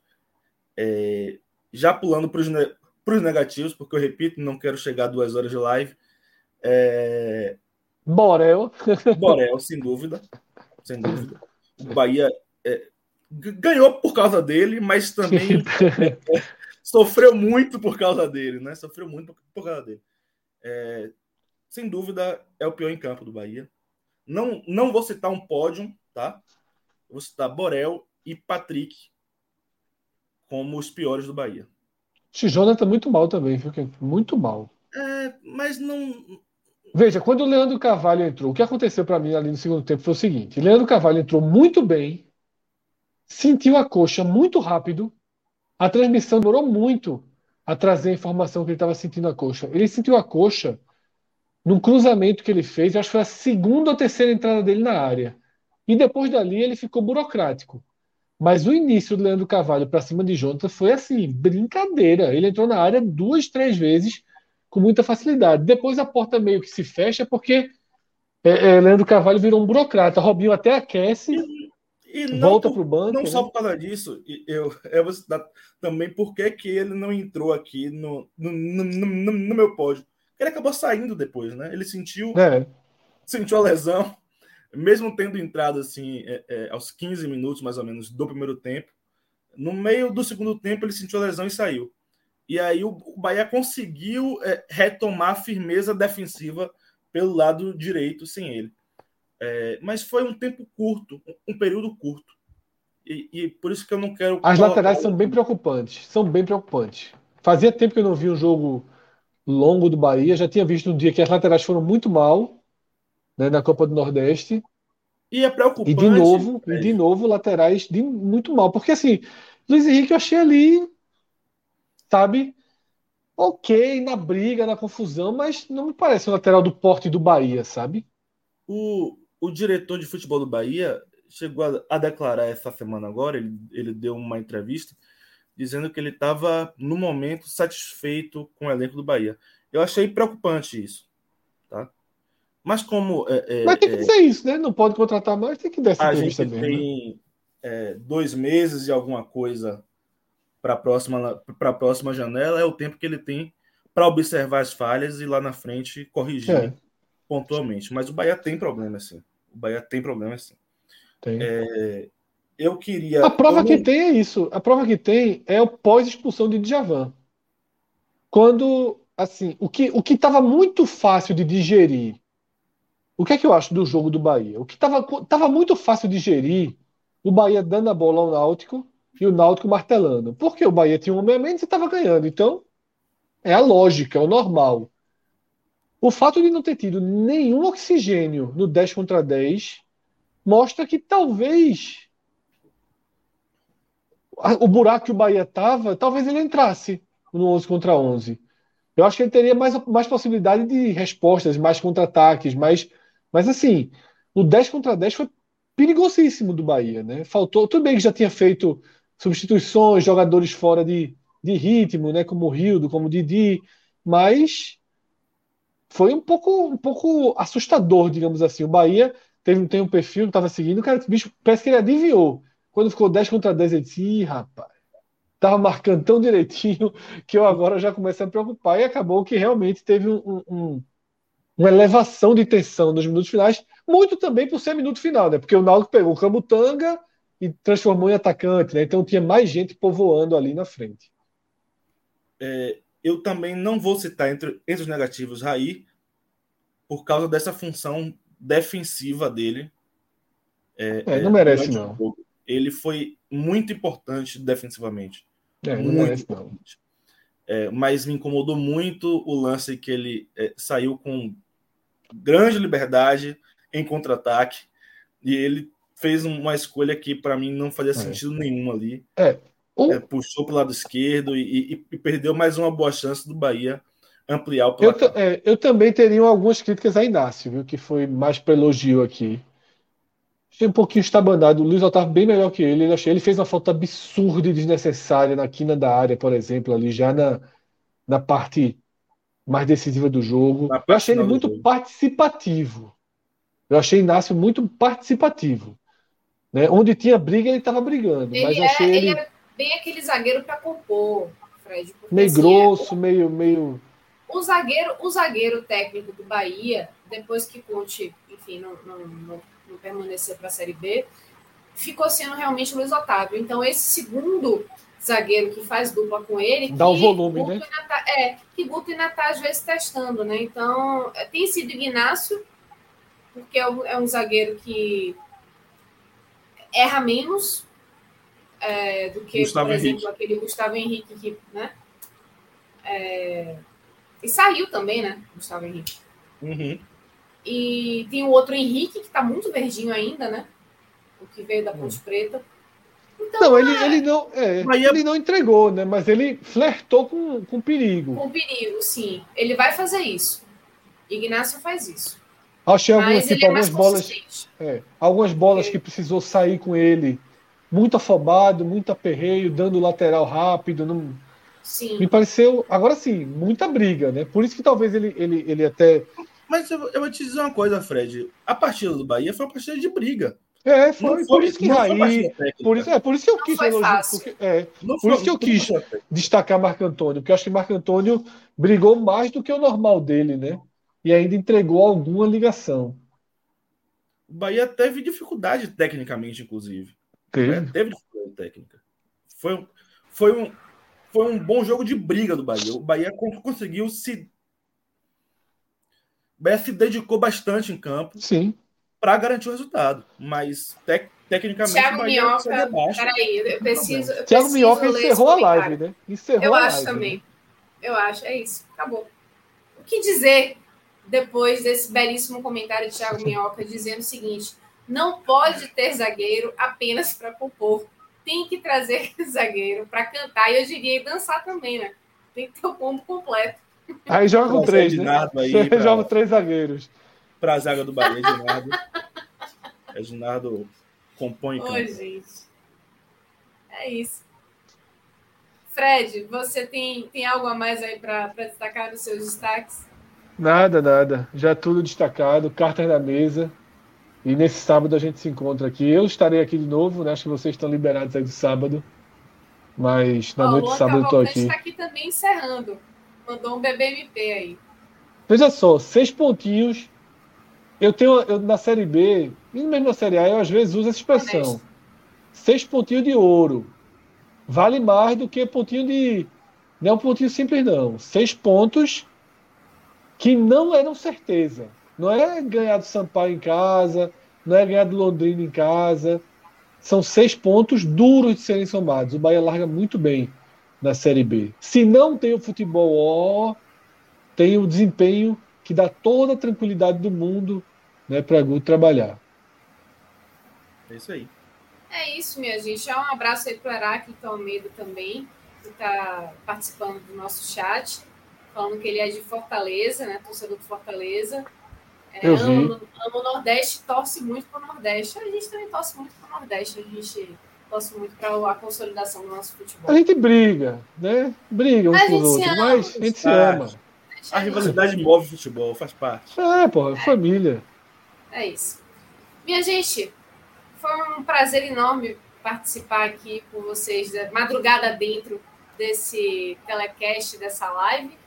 É, já pulando para os negativos, porque eu repito, não quero chegar a duas horas de live. É... Borel. Borel, sem dúvida. Sem dúvida. O Bahia é, ganhou por causa dele, mas também é, (laughs) sofreu muito por causa dele, né? Sofreu muito por causa dele. É, sem dúvida, é o pior em campo do Bahia. Não, não vou citar um pódio, tá? Vou citar Borel e Patrick como os piores do Bahia. Jonathan tá muito mal também, viu? Muito mal. É, mas não. Veja, quando o Leandro Carvalho entrou, o que aconteceu para mim ali no segundo tempo foi o seguinte: Leandro Carvalho entrou muito bem, sentiu a coxa muito rápido, a transmissão demorou muito a trazer a informação que ele estava sentindo a coxa. Ele sentiu a coxa num cruzamento que ele fez, acho que foi a segunda ou terceira entrada dele na área. E depois dali ele ficou burocrático. Mas o início do Leandro Carvalho para cima de Jonathan foi assim, brincadeira. Ele entrou na área duas, três vezes com muita facilidade. Depois a porta meio que se fecha porque é, é, Leandro Carvalho virou um burocrata. Robinho até aquece, e, e volta para o banco. Não né? só por causa disso, eu, eu vou citar também por que ele não entrou aqui no, no, no, no, no meu pódio ele acabou saindo depois, né? Ele sentiu, é. sentiu a lesão, mesmo tendo entrado assim é, é, aos 15 minutos mais ou menos do primeiro tempo. No meio do segundo tempo ele sentiu a lesão e saiu. E aí o, o Bahia conseguiu é, retomar a firmeza defensiva pelo lado direito sem ele. É, mas foi um tempo curto, um período curto. E, e, por isso que eu não quero. As laterais são bem preocupantes. São bem preocupantes. Fazia tempo que eu não vi um jogo longo do Bahia. Já tinha visto um dia que as laterais foram muito mal né, na Copa do Nordeste. E é preocupante. E de novo, e de novo laterais de muito mal. Porque assim, Luiz Henrique eu achei ali, sabe, ok na briga, na confusão, mas não me parece um lateral do porte do Bahia, sabe? O, o diretor de futebol do Bahia chegou a, a declarar essa semana agora, ele, ele deu uma entrevista dizendo que ele estava, no momento, satisfeito com o elenco do Bahia. Eu achei preocupante isso. Tá? Mas como. É, é, mas tem que é, dizer isso, né? Não pode contratar mais, tem que dar essa a gente mesmo. Tem né? dois meses e alguma coisa para a próxima, próxima janela, é o tempo que ele tem para observar as falhas e lá na frente corrigir é. pontualmente. Mas o Bahia tem problema, sim. O Bahia tem problema, sim. Tem. É, eu queria. A prova que tem é isso. A prova que tem é o pós-expulsão de Djavan. Quando, assim, o que o que estava muito fácil de digerir. O que é que eu acho do jogo do Bahia? O que estava tava muito fácil de digerir o Bahia dando a bola ao Náutico e o Náutico martelando. Porque o Bahia tinha um homem a menos e estava ganhando. Então, é a lógica, é o normal. O fato de não ter tido nenhum oxigênio no 10 contra 10 mostra que talvez o buraco que o Bahia estava, talvez ele entrasse no 11 contra 11. Eu acho que ele teria mais, mais possibilidade de respostas, mais contra-ataques, mais, mas assim, o 10 contra 10 foi perigosíssimo do Bahia, né? Faltou, tudo bem que já tinha feito substituições, jogadores fora de, de ritmo, né, como o Rildo, como o Didi, mas foi um pouco, um pouco assustador, digamos assim. O Bahia teve, tem um perfil que tava seguindo, o cara, bicho, parece que ele adivinhou. Quando ficou 10 contra 10, ele disse, Ih, rapaz, tava marcando tão direitinho que eu agora já comecei a me preocupar. E acabou que realmente teve um, um, uma elevação de tensão nos minutos finais, muito também por ser minuto final, né? Porque o Náutico pegou o Camutanga e transformou em atacante, né? Então tinha mais gente povoando ali na frente. É, eu também não vou citar entre, entre os negativos Raí, por causa dessa função defensiva dele. É, é, não merece, não. Ele foi muito importante defensivamente. É, não muito merece, não. É, mas me incomodou muito o lance que ele é, saiu com grande liberdade em contra-ataque e ele fez uma escolha que para mim não fazia é. sentido nenhum ali. É. é puxou para o lado esquerdo e, e, e, perdeu mais uma boa chance do Bahia ampliar o placar. Eu, é, eu também teria algumas críticas a Inácio, viu, que foi mais para elogio aqui. Achei um pouquinho estabanado. O Luiz Otávio bem melhor que ele. Ele, achei, ele fez uma falta absurda e desnecessária na quina da área, por exemplo, ali já na, na parte mais decisiva do jogo. Eu achei ele muito participativo. Eu achei Inácio muito participativo. Né? Onde tinha briga, ele estava brigando. Ele, mas achei é, ele... ele é bem aquele zagueiro para compor, Fred. Meio assim, grosso, é... meio, meio o zagueiro, o zagueiro técnico do Bahia, depois que Conte, enfim, não, não, não, não permaneceu para a Série B, ficou sendo realmente o Luiz Otávio. Então, esse segundo zagueiro que faz dupla com ele. Dá o volume, Guto né? Tá, é, que Guto ainda está às vezes testando, né? Então, tem sido Ignacio, porque é um, é um zagueiro que erra menos é, do que, Gustavo por exemplo, Henrique. aquele Gustavo Henrique, que, né? É, e saiu também, né? Gustavo Henrique. Uhum. E tem o outro Henrique, que está muito verdinho ainda, né? O que veio da Ponte uhum. Preta. Então, não, ele, é... ele, não, é, ele não entregou, né? Mas ele flertou com, com perigo. Com perigo, sim. Ele vai fazer isso. Ignacio faz isso. Achei algumas, tipo, é algumas bolas. É, algumas bolas que precisou sair com ele. Muito afobado, muito aperreio, dando lateral rápido. Não, Sim. Me pareceu, agora sim, muita briga, né? Por isso que talvez ele, ele, ele até. Mas eu, eu vou te dizer uma coisa, Fred. A partida do Bahia foi uma partida de briga. É, foi, foi por isso que Raí. Por isso, é, por isso que eu quis elogiar. Porque, é, por foi, isso que eu quis destacar Marco Antônio, porque eu acho que Marco Antônio brigou mais do que o normal dele, né? E ainda entregou alguma ligação. O Bahia teve dificuldade tecnicamente, inclusive. Teve. Teve dificuldade técnica. Foi, foi um, foi um bom jogo de briga do Bahia. O Bahia conseguiu se. O Bahia se dedicou bastante em campo. Sim. Para garantir o resultado. Mas tec tecnicamente. Thiago Minhoca. Peraí, eu preciso. Eu Thiago Minhoca encerrou a live, né? Encerrou eu a acho também. Né? Eu acho, é isso. Acabou. O que dizer depois desse belíssimo comentário de Thiago Minhoca dizendo o seguinte: não pode ter zagueiro apenas para compor tem que trazer (laughs) zagueiro para cantar e eu diria dançar também, né? Tem que ter o combo completo. Aí joga com três, né? Aí (laughs) pra... joga três zagueiros. Para a zaga do Bahia, Ginardo. é Ginardo compõe Oi, gente. É isso. Fred, você tem, tem algo a mais aí para destacar nos seus destaques? Nada, nada. Já tudo destacado, cartas na mesa. E nesse sábado a gente se encontra aqui. Eu estarei aqui de novo, né? Acho que vocês estão liberados aí do sábado. Mas na noite de sábado eu estou aqui. está aqui também encerrando. Mandou um BBMP aí. Veja só, seis pontinhos. Eu tenho eu, na Série B, e mesmo na Série A, eu às vezes uso essa expressão. Honesto. Seis pontinhos de ouro. Vale mais do que pontinho de. Não é um pontinho simples, não. Seis pontos que não eram certeza. Não é ganhar do Sampaio em casa, não é ganhar do Londrina em casa. São seis pontos duros de serem somados. O Bahia larga muito bem na Série B. Se não tem o futebol ó, tem o desempenho que dá toda a tranquilidade do mundo né, para Guto trabalhar. É isso aí. É isso, minha gente. Um abraço aí para o Heráclito Almeida também, que está participando do nosso chat, falando que ele é de Fortaleza, né? Torcedor de Fortaleza. É, eu vi. Amo, amo o Nordeste, torce muito para o Nordeste. A gente também torce muito para o Nordeste. A gente torce muito para a consolidação do nosso futebol. A gente briga, né? Briga uns com os outros, mas a gente se ama. A rivalidade move o futebol, faz parte. É, pô, é. família. É isso. Minha gente, foi um prazer enorme participar aqui com vocês, madrugada dentro desse telecast, dessa live.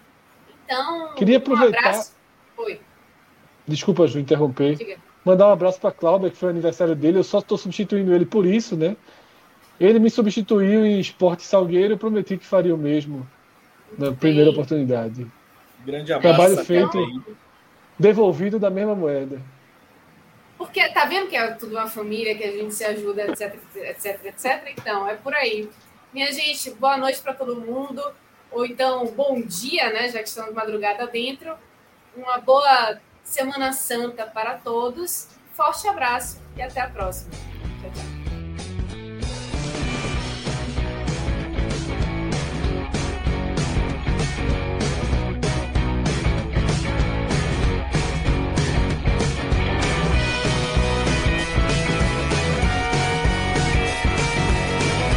Então, queria aproveitar. Um abraço. Oi. Desculpa, Ju, interromper. Diga. Mandar um abraço para Cláudia, que foi o aniversário dele. Eu só estou substituindo ele por isso, né? Ele me substituiu em Esporte Salgueiro. Eu prometi que faria o mesmo na primeira Sim. oportunidade. Grande abraço. Trabalho feito, devolvido da mesma moeda. Porque tá vendo que é tudo uma família, que a gente se ajuda, etc, etc, etc. Então, é por aí. Minha gente, boa noite para todo mundo. Ou então, bom dia, né? Já que estamos de madrugada dentro. Uma boa Semana Santa para todos. Forte abraço e até a próxima.